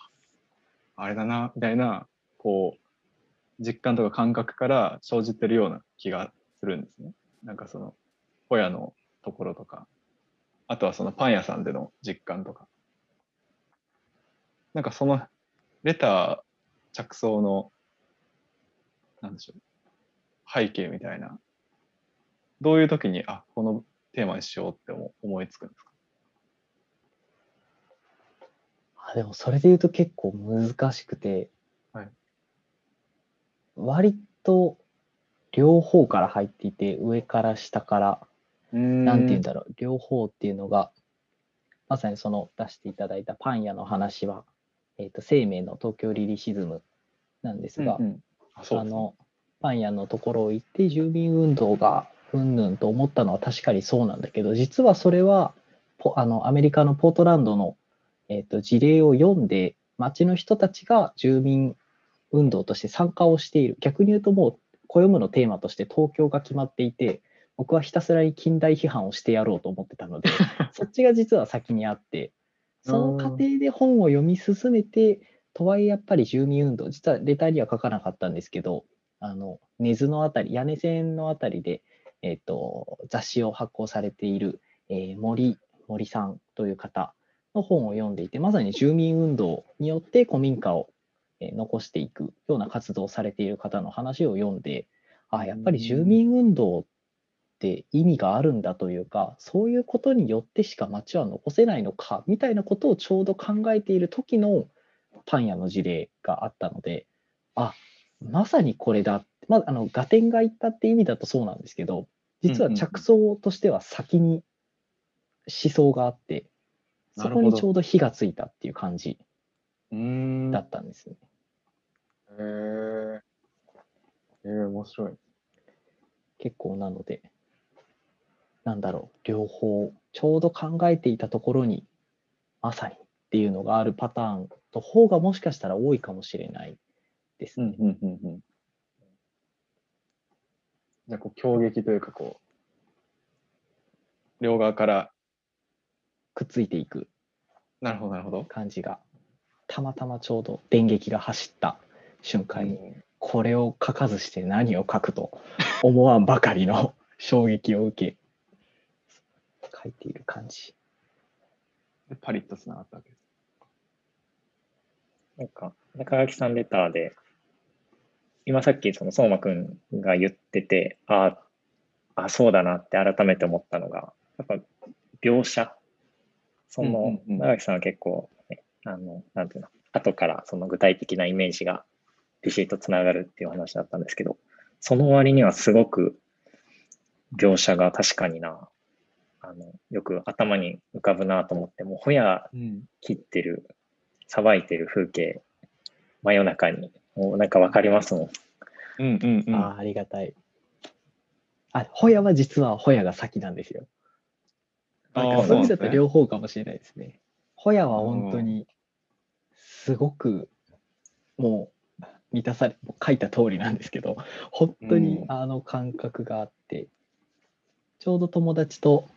[SPEAKER 3] あ、あれだな、みたいな、こう、実感とか感覚から生じてるような気がするんですね。なんかその、ホヤのところとか、あとはそのパン屋さんでの実感とか。なんかそのレター着想の、なんでしょう、背景みたいな、どういう時に、あ、このテーマにしようって思思いつくんですか？
[SPEAKER 1] あでもそれで言うと結構難しくて、
[SPEAKER 3] はい。
[SPEAKER 1] 割と両方から入っていて、上から下から、
[SPEAKER 3] な
[SPEAKER 1] なんて言うんだろう、両方っていうのが、まさにその出していただいたパン屋の話は、えっ、と、生命の東京リリシズムなんですが、
[SPEAKER 3] うんうん。あ
[SPEAKER 1] あの、パン屋のところを行って住民運動がうんぬんと思ったのは確かにそうなんだけど、実はそれは、ポあのアメリカのポートランドの、えっと事例を読んで、町の人たちが住民運動として参加をしている。逆に言うともう、暦のテーマとして東京が決まっていて、僕はひたすらに近代批判をしてやろうと思ってたので、そっちが実は先にあって、その過程で本を読み進めて、とはいえやっぱり住民運動、実はレターには書かなかったんですけど、あの根津のあたり、屋根線のあたりで、えっと雑誌を発行されている、えー森森さんという方の本を読んでいて、まさに住民運動によって古民家を、えー残していくような活動をされている方の話を読んで、あやっぱり住民運動って意味があるんだというか、そういうことによってしか街は残せないのかみたいなことをちょうど考えている時のパン屋の事例があったので、あまさにこれだ、まあ、あの合点がいったって意味だとそうなんですけど、実は着想としては先に思想があって、そこにちょうど火がついたっていう感じ。だったんですね。
[SPEAKER 3] へえ。えー、面白い。
[SPEAKER 1] 結構なので、なんだろう、両方、ちょうど考えていたところに、まさにっていうのがあるパターンの方がもしかしたら多いかもしれないですね。
[SPEAKER 3] うんうんうんうん。じゃあこう強撃というかこう両側から
[SPEAKER 1] くっついていく
[SPEAKER 3] なるほどなるほど。
[SPEAKER 1] 感じが、たまたまちょうど電撃が走った瞬間に、これを書かずして何を書くと 思わんばかりの 衝撃を受け、書いている感じ。
[SPEAKER 3] でパリッとつながったわけです。
[SPEAKER 2] なんか、中垣さんレターで、今さっきその相馬くんが言ってて、ああ、そうだなって改めて思ったのが、やっぱ描写。その、
[SPEAKER 3] うんうんうん
[SPEAKER 2] 長木さんは結構、ね、あの、なんていうの、後からその具体的なイメージがビシッとつながるっていう話だったんですけど、その割にはすごく描写が確かにな、あの、よく頭に浮かぶなと思って、もうホヤ
[SPEAKER 3] うん。
[SPEAKER 2] 切ってる、さばいてる風景、真夜中に、もうなんかわかりますもん。
[SPEAKER 3] うんうんうん。
[SPEAKER 1] ああ、ありがたい。あ、ホヤは実はホヤが先なんですよ。なんかそういう意味だと両方かもしれないですね。ホヤは本当にすごくもう満たされ、書いた通りなんですけど、本当に
[SPEAKER 3] うん
[SPEAKER 1] あの感覚があって、ちょうど友達と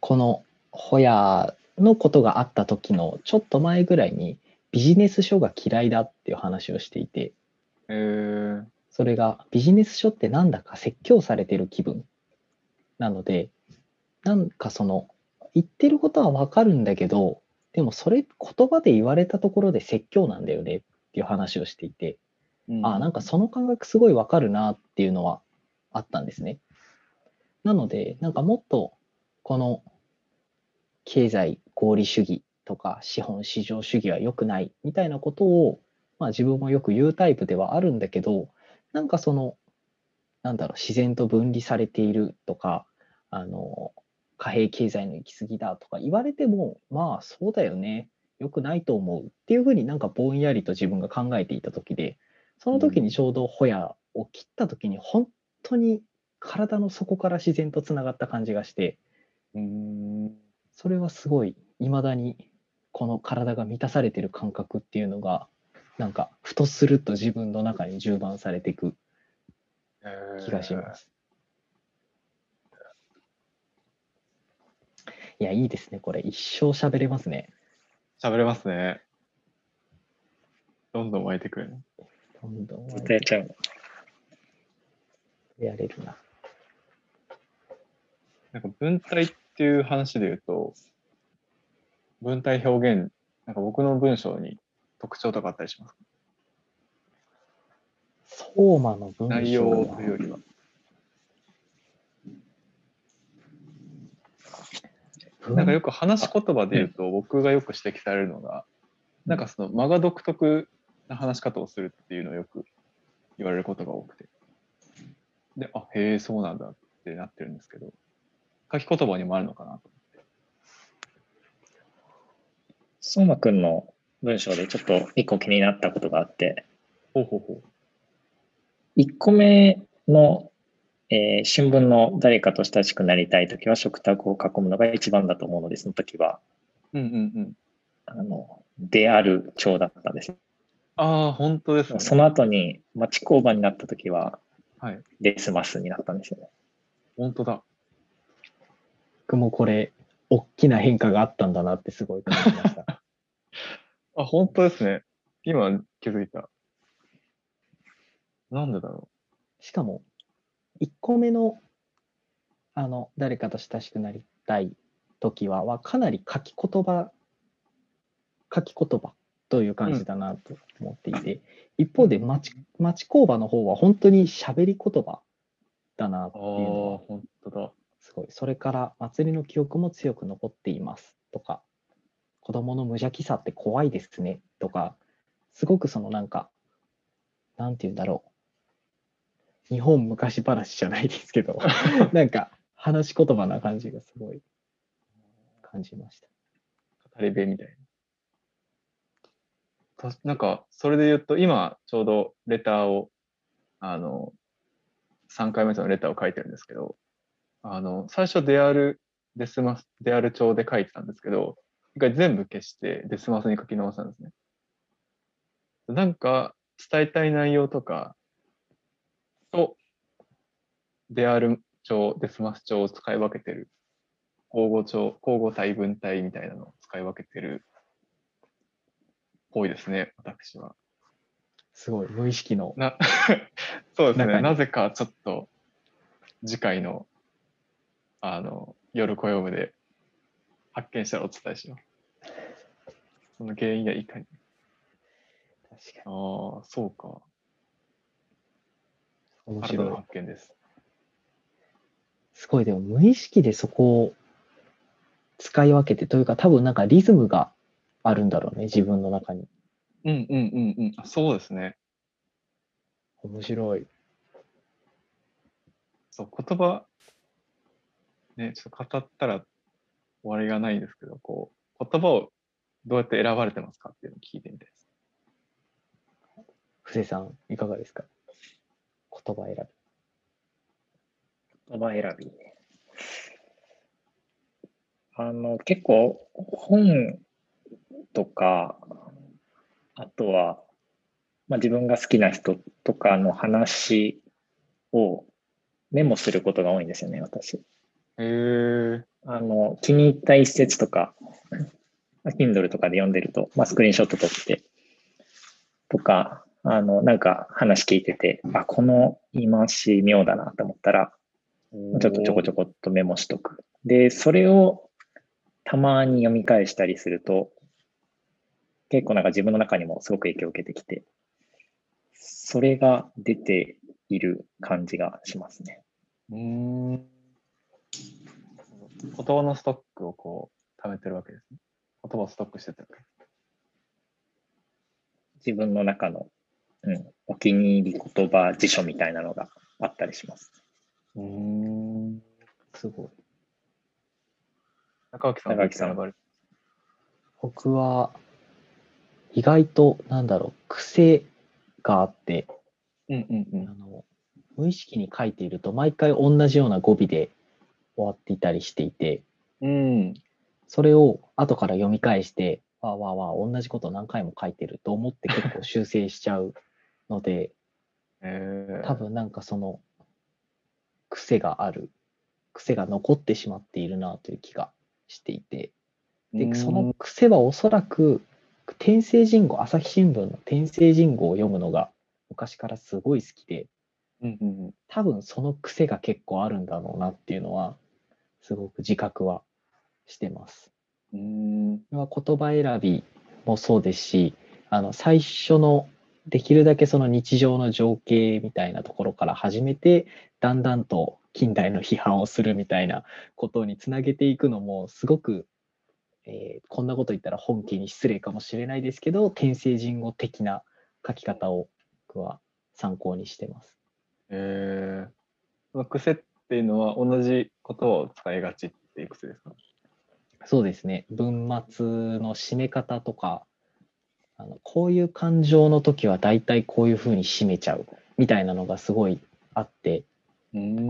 [SPEAKER 1] このホヤのことがあった時のちょっと前ぐらいにビジネス書が嫌いだっていう話をしていて、
[SPEAKER 3] えー、
[SPEAKER 1] それがビジネス書ってなんだか説教されてる気分なので、なんかその言ってることはわかるんだけど、でもそれ言葉で言われたところで説教なんだよねっていう話をしていて、あなんかその感覚すごいわかるなっていうのはあったんですね。なので、なんかもっとこの経済合理主義とか資本市場主義は良くないみたいなことを、まあ、自分もよく言うタイプではあるんだけど、なんかその、なんだろう、自然と分離されているとか、あの、貨幣経済の行き過ぎだとか言われても、まあそうだよね、良くないと思うっていうふうになんかぼんやりと自分が考えていた時で、その時にちょうどホヤを切った時に本当に体の底から自然とつながった感じがして、
[SPEAKER 3] うん。
[SPEAKER 1] それはすごい未だにこの体が満たされてる感覚っていうのがなんかふとすると自分の中に充満されていく気がします。いや、いいですね。これ一生喋れますね。
[SPEAKER 3] 喋れますね。どんどん湧いてくるね。
[SPEAKER 1] どんどん
[SPEAKER 2] ずっとやっちゃう。
[SPEAKER 1] やれるな。
[SPEAKER 3] なんか文体っていう話で言うと、文体表現、なんか僕の文章に特徴とかあったりしますか？
[SPEAKER 1] 相馬の文章
[SPEAKER 3] 内容というよりは。
[SPEAKER 1] 文
[SPEAKER 3] なんかよく話し言葉で言うと、僕がよく指摘されるのが、なんかその間が独特な話し方をするっていうのをよく言われることが多くて。で、あ、へえ、そうなんだってなってるんですけど、書き言葉にもあるのかなと。
[SPEAKER 2] 相馬くんの文章でちょっと一個気になったことがあって、
[SPEAKER 3] ほうほうほう。
[SPEAKER 2] 1個目の、えー新聞の誰かと親しくなりたいときは食卓を囲むのが一番だと思うので、その時は、
[SPEAKER 3] うんうんうん。
[SPEAKER 2] あの、である長だったんです。
[SPEAKER 3] ああ、本当ですね。
[SPEAKER 2] その後に町工場になった時は、
[SPEAKER 3] はい。
[SPEAKER 2] デスマスになったんですよね。
[SPEAKER 3] 本当だ。
[SPEAKER 1] 僕もこれ、大きな変化があったんだなってすごい感じました。
[SPEAKER 3] あ、本当ですね。今気づいた。なんでだろ
[SPEAKER 1] しかも、1個目の、あの、誰かと親しくなりたい時は、はかなり書き言葉、書き言葉という感じだなと思っていて、一方で町、町工場の方は本当に喋り言葉だなって
[SPEAKER 3] う。
[SPEAKER 1] いうのは
[SPEAKER 3] ああ、本当だ。
[SPEAKER 1] すごい。それから、祭りの記憶も強く残っていますとか、子供の無邪気さって怖いですねとか、すごくそのなんか、なんて言うんだろう。日本昔話じゃないですけど、なんか話し言葉な感じがすごい感じました。
[SPEAKER 3] 語り部みたいな。たなんか、それで言うと、今、ちょうどレターを、あの、3回目のレターを書いてるんですけど、あの、最初デアル、デスマス、デアル帳で書いてたんですけど、一回全部消してデスマスに書き直したんですね。なんか、伝えたい内容とかと、デアル帳、デスマス帳を使い分けてる交互帳、交互体分体みたいなのを使い分けてるっぽいですね、私は。
[SPEAKER 1] すごい無意識の。
[SPEAKER 3] な そうですね、なぜかちょっと次回のあの夜暦むで発見したらお伝えします。その原因はいかに。
[SPEAKER 1] 確かに。
[SPEAKER 3] ああ、そうか。
[SPEAKER 1] 面白い
[SPEAKER 3] な。発見です。
[SPEAKER 1] すごい、でも無意識でそこを使い分けてというか、多分なんかリズムがあるんだろうね、自分の中に。
[SPEAKER 3] うんうんうんうん。あそうですね。
[SPEAKER 1] 面白い。
[SPEAKER 3] そう、言葉、ね、ちょっと語ったら終わりがないんですけど、こう、言葉をどうやって選ばれてますかっていうのを聞いてみたいです。
[SPEAKER 1] 布施さん、いかがですか？言葉選び。
[SPEAKER 2] 言葉選び。あの、結構本とか、あとはまあ、自分が好きな人とかの話をメモすることが多いんですよね、私。
[SPEAKER 3] へえ。
[SPEAKER 2] あの、気に入った一節とか、Kindle とかで読んでると、まあ、スクリーンショット撮って、とか、あの、なんか話聞いてて、あ、この言い回し妙だなと思ったら、ちょっとちょこちょこっとメモしとく。で、それをたまに読み返したりすると、結構なんか自分の中にもすごく影響を受けてきて、それが出ている感じがしますね。
[SPEAKER 3] うーん。言葉のストックをこう、貯めてるわけですね。言葉をストックしてて。
[SPEAKER 2] 自分の中の、うん、お気に入り言葉辞書みたいなのがあったりします。
[SPEAKER 3] うーん。
[SPEAKER 1] すごい。
[SPEAKER 3] 中脇さんは
[SPEAKER 2] 中脇さん
[SPEAKER 1] 僕は、意外と、なんだろう、癖があって、
[SPEAKER 3] うんうん
[SPEAKER 1] あの無意識に書いていると、毎回同じような語尾で終わっていたりしていて、
[SPEAKER 3] うん。うん。
[SPEAKER 1] それを後から読み返して、わあわあわあ、同じこと何回も書いてると思って結構修正しちゃう ので、
[SPEAKER 3] えー、
[SPEAKER 1] 多分なんかその癖がある、癖が残ってしまっているなという気がしていて、で、その癖はおそらく、天聖人語、朝日新聞の天聖人語を読むのが昔からすごい好きで、
[SPEAKER 3] うんうんうん。
[SPEAKER 1] 多分その癖が結構あるんだろうなっていうのは、すごく自覚はしてます。
[SPEAKER 3] うーん。
[SPEAKER 1] は言葉選びもそうですし、あの最初のできるだけその日常の情景みたいなところから始めて、だんだんと近代の批判をするみたいなことにつなげていくのも、すごく、えーこんなこと言ったら本家に失礼かもしれないですけど、天聖人語的な書き方を僕は参考にしてます。
[SPEAKER 3] えー、癖っていうのは同じ言葉を使いがちっていう癖ですか？
[SPEAKER 1] そうですね。文末の締め方とか、あのこういう感情の時は大体こういうふうに締めちゃうみたいなのがすごいあって、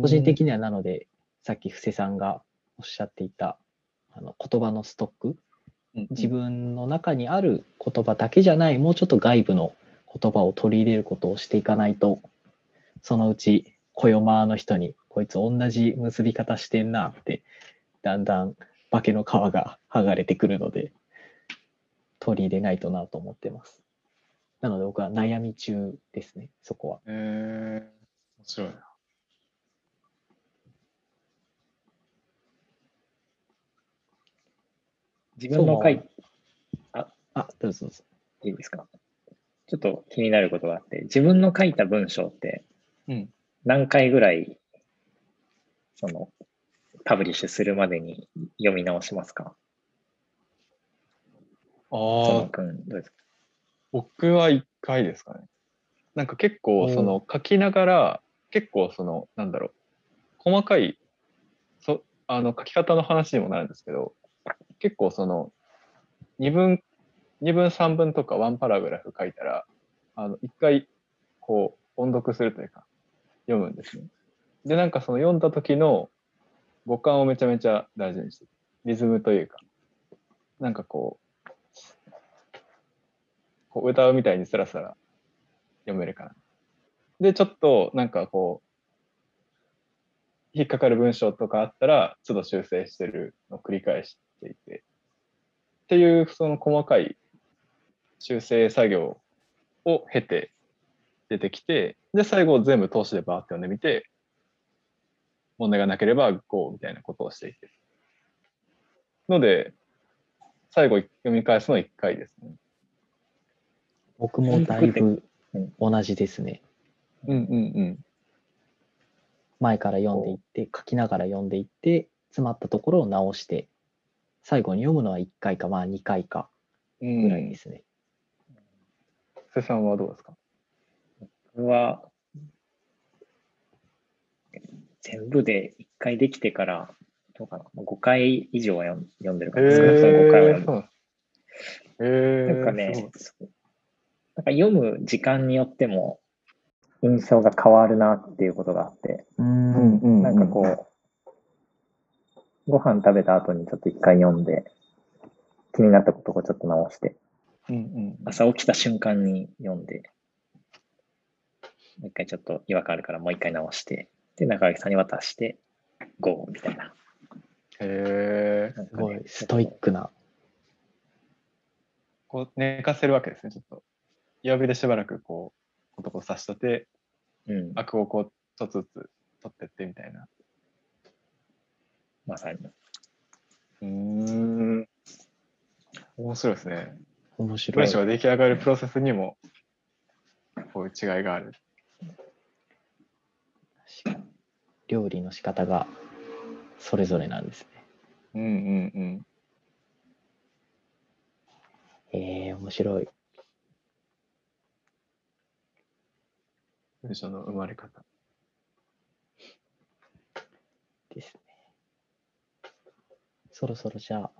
[SPEAKER 1] 個人的にはなので、さっき布施さんがおっしゃっていたあの言葉のストック、
[SPEAKER 3] に
[SPEAKER 1] 自分の中にある言葉だけじゃない、もうちょっと外部の言葉を取り入れることをしていかないと、そのうち小読まの人に、こいつ同じ結び方してんなって、だんだん化けの皮が剥がれてくるので、取り入れないとなと思ってます。なので僕は悩み中ですね、そこは。
[SPEAKER 3] えー、面白いな。
[SPEAKER 2] 自分の書い
[SPEAKER 1] あ、どうぞどうぞ。
[SPEAKER 2] いいですか？ちょっと気になることがあって、自分の書いた文章って
[SPEAKER 3] うん。
[SPEAKER 2] 何回ぐらい、その、パブリッシュするまでに読み直しますか？
[SPEAKER 3] ああ、
[SPEAKER 2] 君、どうですか？
[SPEAKER 3] 僕は1回ですかね。なんか結構、その書きながら、結構その、なんだろう、細かい、そあの書き方の話にもなるんですけど、結構その、2分、2分3分とか1パラグラフ書いたら、あの、1回、こう、音読するというか、読むんですね。で、なんかその読んだ時の五感をめちゃめちゃ大事にしてる、リズムというか、なんかこう、こう歌うみたいにスラスラ読めるかな。で、ちょっとなんかこう、引っかかる文章とかあったら、都度修正してるのを繰り返していて、っていうその細かい修正作業を経て出てきて、で、最後全部通しでバーって読んでみて、問題がなければ GO みたいなことをしていて。ので、最後読み返すの1回ですね。
[SPEAKER 1] 僕もだいぶ
[SPEAKER 2] うん
[SPEAKER 1] 同じですね。
[SPEAKER 3] うんうんうん。
[SPEAKER 1] 前から読んでいって、書きながら読んでいって、詰まったところを直して、最後に読むのは1回か、まあ2回か
[SPEAKER 3] うん
[SPEAKER 1] ぐらいですね。
[SPEAKER 3] 瀬さんはどうですか？
[SPEAKER 2] 僕は、全部で1回できてから、どうかな、5回以上は読んでるか
[SPEAKER 3] へ
[SPEAKER 2] ら、少なくとも5回は読んで
[SPEAKER 3] そうなんですへー
[SPEAKER 2] なんかねなんか読む時間によっても印象が変わるなっていうことがあって、
[SPEAKER 1] うん
[SPEAKER 3] うん。
[SPEAKER 2] なんかこう、ご飯食べた後にちょっと一回読んで、気になったことをちょっと直して、
[SPEAKER 3] うんうん。
[SPEAKER 2] 朝起きた瞬間に読んで、もう一回ちょっと違和感あるからもう一回直して、で、中垣さんに渡して、ゴーみたいな。
[SPEAKER 3] へえ。
[SPEAKER 1] すごいストイックな。
[SPEAKER 3] こう寝かせるわけですね、ちょっと。弱火でしばらくこう、ことこさしとて、
[SPEAKER 2] うん、
[SPEAKER 3] アクをこう、ちょっとずつ取ってってみたいな。
[SPEAKER 2] まさに。
[SPEAKER 3] うーん。面白いですね。
[SPEAKER 1] 面白い
[SPEAKER 3] 文章。が出来上がるプロセスにも、こういう違いがある。
[SPEAKER 1] 確かに料理の仕方がそれぞれなんですね。
[SPEAKER 3] うんうんうん。
[SPEAKER 1] えー、面白い。
[SPEAKER 3] 文章の生まれ方。
[SPEAKER 1] ですね。そろそろじゃあ、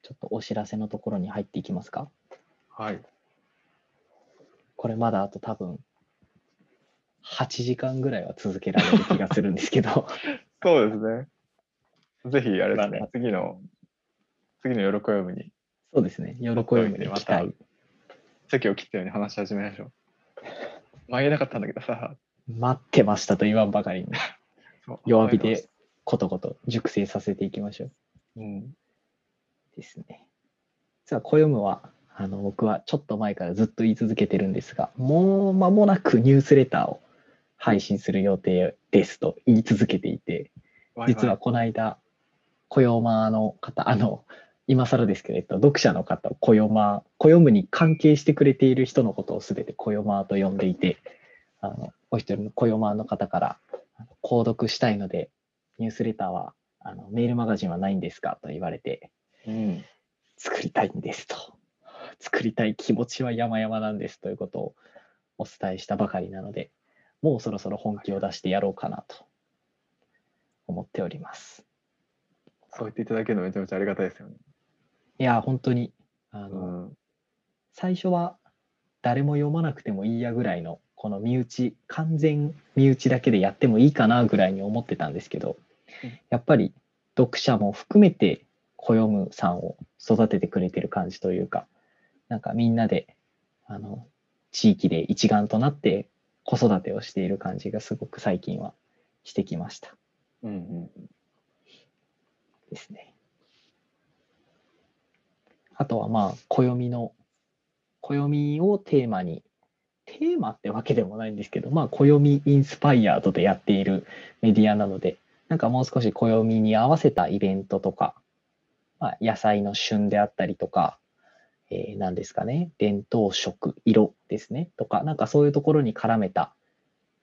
[SPEAKER 1] ちょっとお知らせのところに入っていきますか。
[SPEAKER 3] はい。
[SPEAKER 1] これまだあと多分、8時間ぐらいは続けられる気がするんですけど、
[SPEAKER 3] そうですね。ぜひ、あれですね
[SPEAKER 2] まあね、
[SPEAKER 3] 次の、次の喜ぶに、
[SPEAKER 1] そうですね、喜ぶに期待。
[SPEAKER 3] 席を切ったように話し始めましょう。まあ言えなかったんだけどさ、
[SPEAKER 1] 待ってましたと言わんばかりに、弱火で。ことこと熟成させていきましょう。
[SPEAKER 3] うん。
[SPEAKER 1] ですね。実は、暦は、あの、僕はちょっと前からずっと言い続けてるんですが、もう間もなくニュースレターを配信する予定ですと言い続けていて、実はこの間、暦の方、あの、今更ですけれど、読者の方を暦、暦に関係してくれている人のことをすべて暦と呼んでいて、あの、お一人の暦の方から、購読したいので、ニュースレターは、あの、メールマガジンはないんですかと言われて、
[SPEAKER 3] うん。
[SPEAKER 1] 作りたいんですと。作りたい気持ちは山々なんですということをお伝えしたばかりなので、もうそろそろ本気を出してやろうかなと思っております。
[SPEAKER 3] そう言っていただけるのめちゃめちゃありがたいですよね。
[SPEAKER 1] いや、本当に、あ
[SPEAKER 3] う
[SPEAKER 1] の、
[SPEAKER 3] ん。
[SPEAKER 1] 最初は誰も読まなくてもいいやぐらいの、この身内、完全身内だけでやってもいいかなぐらいに思ってたんですけど
[SPEAKER 3] うん、
[SPEAKER 1] やっぱり読者も含めて、暦さんを育ててくれてる感じというか、なんかみんなで、あの、地域で一丸となって子育てをしている感じがすごく最近はしてきました。
[SPEAKER 3] うんうん。
[SPEAKER 1] ですね。あとはまあ、暦の、暦をテーマに、テーマってわけでもないんですけど、まあ、暦インスパイアードでやっているメディアなので、なんかもう少し暦に合わせたイベントとか、まあ、野菜の旬であったりとか、えー、何ですかね、伝統食、色ですね、とか、なんかそういうところに絡めた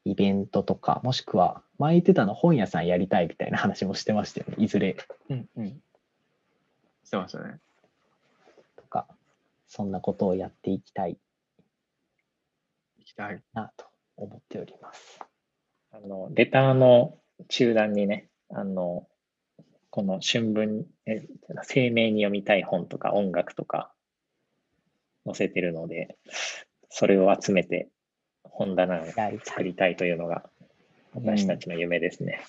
[SPEAKER 1] イベントとか、もしくは、前言ってたの本屋さんやりたいみたいな話もしてましたよね、いずれ
[SPEAKER 3] うんうん。してましたね。
[SPEAKER 1] とか、そんなことをやっていきたい
[SPEAKER 3] 行きたい。
[SPEAKER 1] なと思っております。
[SPEAKER 2] あの、レターの中段にね、あの、この春分、え生命に読みたい本とか音楽とか載せてるので、それを集めて本棚を
[SPEAKER 1] やりたい。
[SPEAKER 2] 作りたいというのが私たちの夢ですね。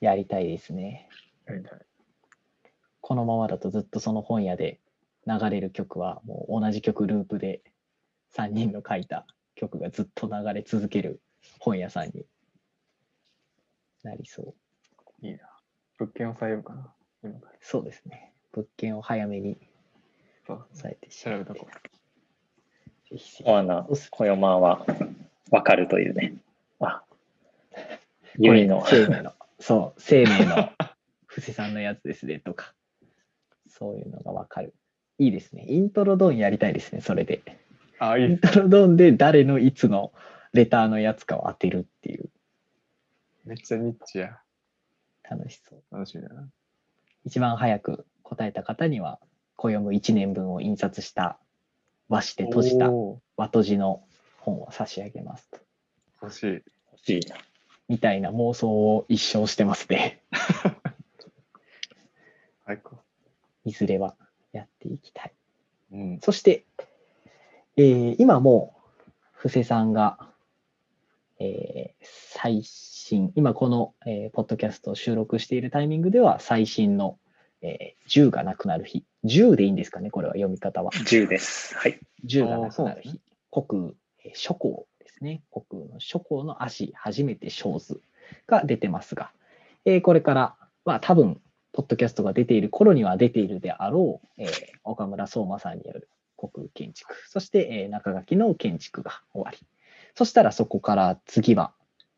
[SPEAKER 1] やりたいですね。
[SPEAKER 3] やりたい
[SPEAKER 1] このままだとずっとその本屋で流れる曲はもう同じ曲ループで3人の書いた曲がずっと流れ続ける本屋さんになりそう。
[SPEAKER 3] いいな。物件を抑えようかな。今から。
[SPEAKER 1] そうですね。物件を早めに。抑えてしまって
[SPEAKER 3] 調べとこ
[SPEAKER 1] ぜそうっす
[SPEAKER 2] 小山はわかるというね。あ、
[SPEAKER 1] こ
[SPEAKER 2] ゆいの
[SPEAKER 1] れ、生命の、そう、生命の布施さんのやつですねとか、そういうのがわかる。いいですね。イントロドンやりたいですね、それで。
[SPEAKER 3] う。あ、いい
[SPEAKER 1] イントロドンで誰のいつのレターのやつかを当てるっていう、
[SPEAKER 3] めっちゃニッチや。
[SPEAKER 1] 楽しそう。
[SPEAKER 3] 楽しみだな。
[SPEAKER 1] 一番早く答えた方には、暦1年分を印刷した和紙で閉じた和閉じの本を差し上げますと。
[SPEAKER 3] 欲しい。
[SPEAKER 2] 欲しいな。
[SPEAKER 1] みたいな妄想を一生してますね。
[SPEAKER 3] 最高。
[SPEAKER 1] いずれはやっていきたい。
[SPEAKER 3] うん。
[SPEAKER 1] そして、えー今もう、布施さんが、えー最新、今この、えーポッドキャストを収録しているタイミングでは、最新の、えー銃がなくなる日。銃でいいんですかね、これは読み方は。
[SPEAKER 2] 10です。はい。
[SPEAKER 1] 銃がなくなる日。国、えー諸侯ですね。国の諸侯の足、初めて小図が出てますが、えーこれから、まあ多分、ポッドキャストが出ている頃には出ているであろう、えー岡村相馬さんによる国建築、そして、えー中垣の建築が終わり、そしたらそこから次は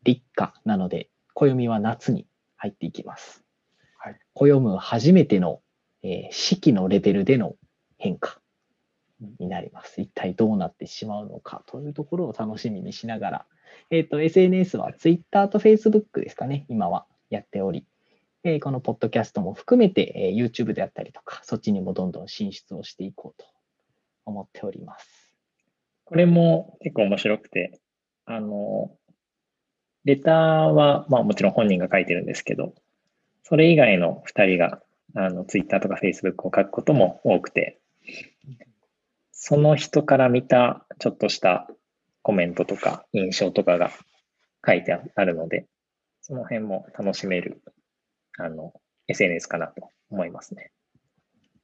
[SPEAKER 1] 立夏なので、暦は夏に入っていきます。
[SPEAKER 3] はい。
[SPEAKER 1] 暦む初めての、えー四季のレベルでの変化になります。一体どうなってしまうのかというところを楽しみにしながら、えっ、と、SNS は Twitter と Facebook ですかね、今はやっており、えーこのポッドキャストも含めて、えー YouTube であったりとか、そっちにもどんどん進出をしていこうと思っております。
[SPEAKER 2] これも結構面白くて、あの、レターは、まあもちろん本人が書いてるんですけど、それ以外の2人が、あの、Twitter とか Facebook を書くことも多くて、その人から見たちょっとしたコメントとか印象とかが書いてあるので、その辺も楽しめる、あの、SNS かなと思いますね。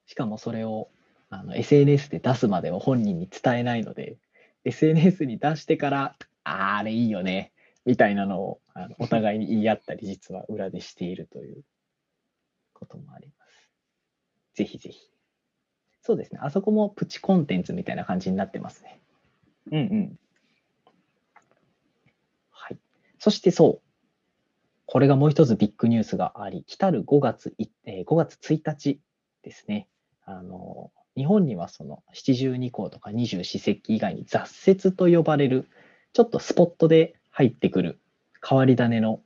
[SPEAKER 1] しかもそれをあの SNS で出すまでは本人に伝えないので、SNS に出してから、ああれいいよね、みたいなのをあのお互いに言い合ったり、実は裏でしているということもあります。ぜひぜひ。そうですね、あそこもプチコンテンツみたいな感じになってますね。
[SPEAKER 3] うんうん。
[SPEAKER 1] はい。そしてそう、これがもう一つビッグニュースがあり、来たる5月い、えー5月1日ですね。あの、日本にはその七十二候とか二十四節気以外に雑節と呼ばれる、ちょっとスポットで入ってくる変わり種の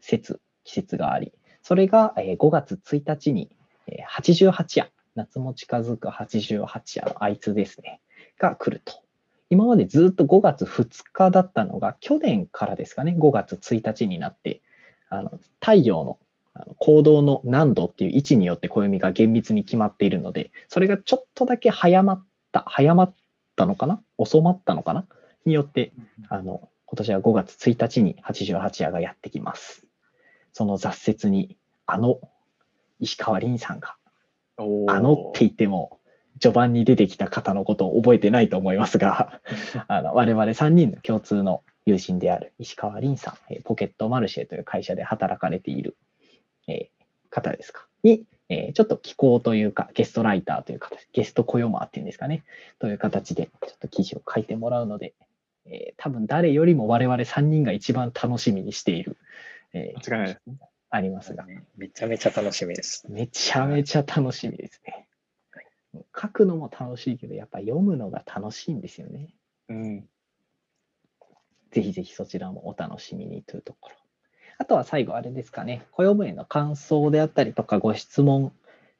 [SPEAKER 1] 節、季節があり、それがえー5月1日にえー88夜、夏も近づく88夜のあいつですね、が来ると。今までずっと5月2日だったのが、去年からですかね、5月1日になって、あの太陽のあの行動の難度っていう位置によって暦が厳密に決まっているので、それがちょっとだけ早まった、早まったのかな遅まったのかなによって、あの、今年は5月1日に88夜がやってきます。その雑説に、あの、石川凛さんが、あのって言っても、序盤に出てきた方のことを覚えてないと思いますが、あの我々3人の共通の友人である石川凛さん、えーポケットマルシェという会社で働かれている、えー方ですか、に、えーちょっと寄稿というか、ゲストライターという形、ゲストコヨマーっていうんですかね、という形でちょっと記事を書いてもらうので、えー多分誰よりも我々3人が一番楽しみにしている、えー
[SPEAKER 3] 間違いないですね。
[SPEAKER 1] ありますが、
[SPEAKER 2] めちゃめちゃ楽しみです。
[SPEAKER 1] めちゃめちゃ楽しみですね。書くのも楽しいけど、やっぱ読むのが楽しいんですよね。
[SPEAKER 3] うん。
[SPEAKER 1] ぜひぜひそちらもお楽しみにというところ。あとは最後、あれですかね、暦への感想であったりとか、ご質問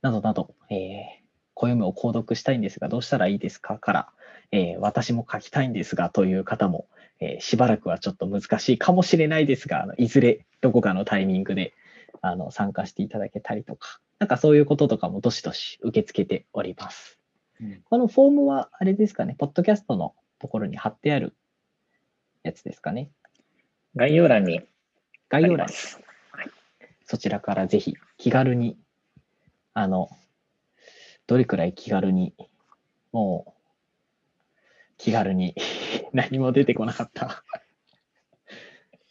[SPEAKER 1] などなど、えー、暦を購読したいんですが、どうしたらいいですか？から、えー私も書きたいんですがという方も、えーしばらくはちょっと難しいかもしれないですが、あのいずれどこかのタイミングであの参加していただけたりとか、なんかそういうこととかもどしどし受け付けております。
[SPEAKER 3] うん
[SPEAKER 1] このフォームはあれですかね、ポッドキャストのところに貼ってあるやつですかね。
[SPEAKER 2] 概要欄にあ
[SPEAKER 1] 概要欄
[SPEAKER 2] ります。
[SPEAKER 1] そちらからぜひ気軽に、あの、どれくらい気軽に、もう、気軽に 何も出てこなかった。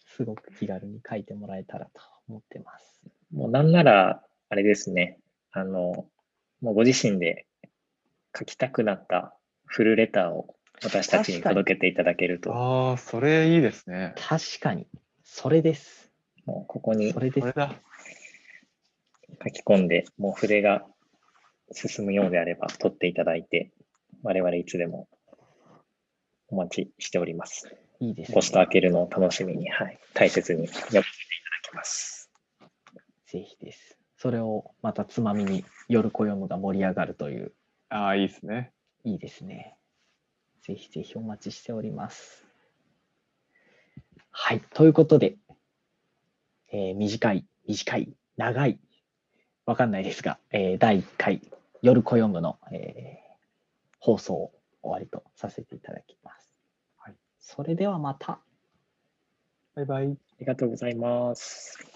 [SPEAKER 1] すごく気軽に書いてもらえたらと思ってます。
[SPEAKER 2] もうなんなら、あれですね、あの、もうご自身で書きたくなったフルレターを私たち
[SPEAKER 1] に
[SPEAKER 2] 届けていただけると、
[SPEAKER 3] ああ、それいいですね。
[SPEAKER 1] 確かに、それです。
[SPEAKER 2] もうここに
[SPEAKER 1] それです
[SPEAKER 3] これ。だ。
[SPEAKER 2] 書き込んで、もう筆が進むようであれば取っていただいて、我々いつでもお待ちしております。
[SPEAKER 1] いいですね
[SPEAKER 2] ポ。スト開けるのを楽しみに、はい、大切に読ませていただきます。
[SPEAKER 1] ぜひです。それをまたつまみに夜暦むが盛り上がるという
[SPEAKER 3] ああ、いいですね。
[SPEAKER 1] いいですね。ぜひぜひお待ちしております。はい。ということで、えー短い、短い、長い、わかんないですが、えー第1回夜暦むの、えー放送を終わりとさせていただきます。
[SPEAKER 3] はい。
[SPEAKER 1] それではまた。
[SPEAKER 3] バイバイ。
[SPEAKER 2] ありがとうございます。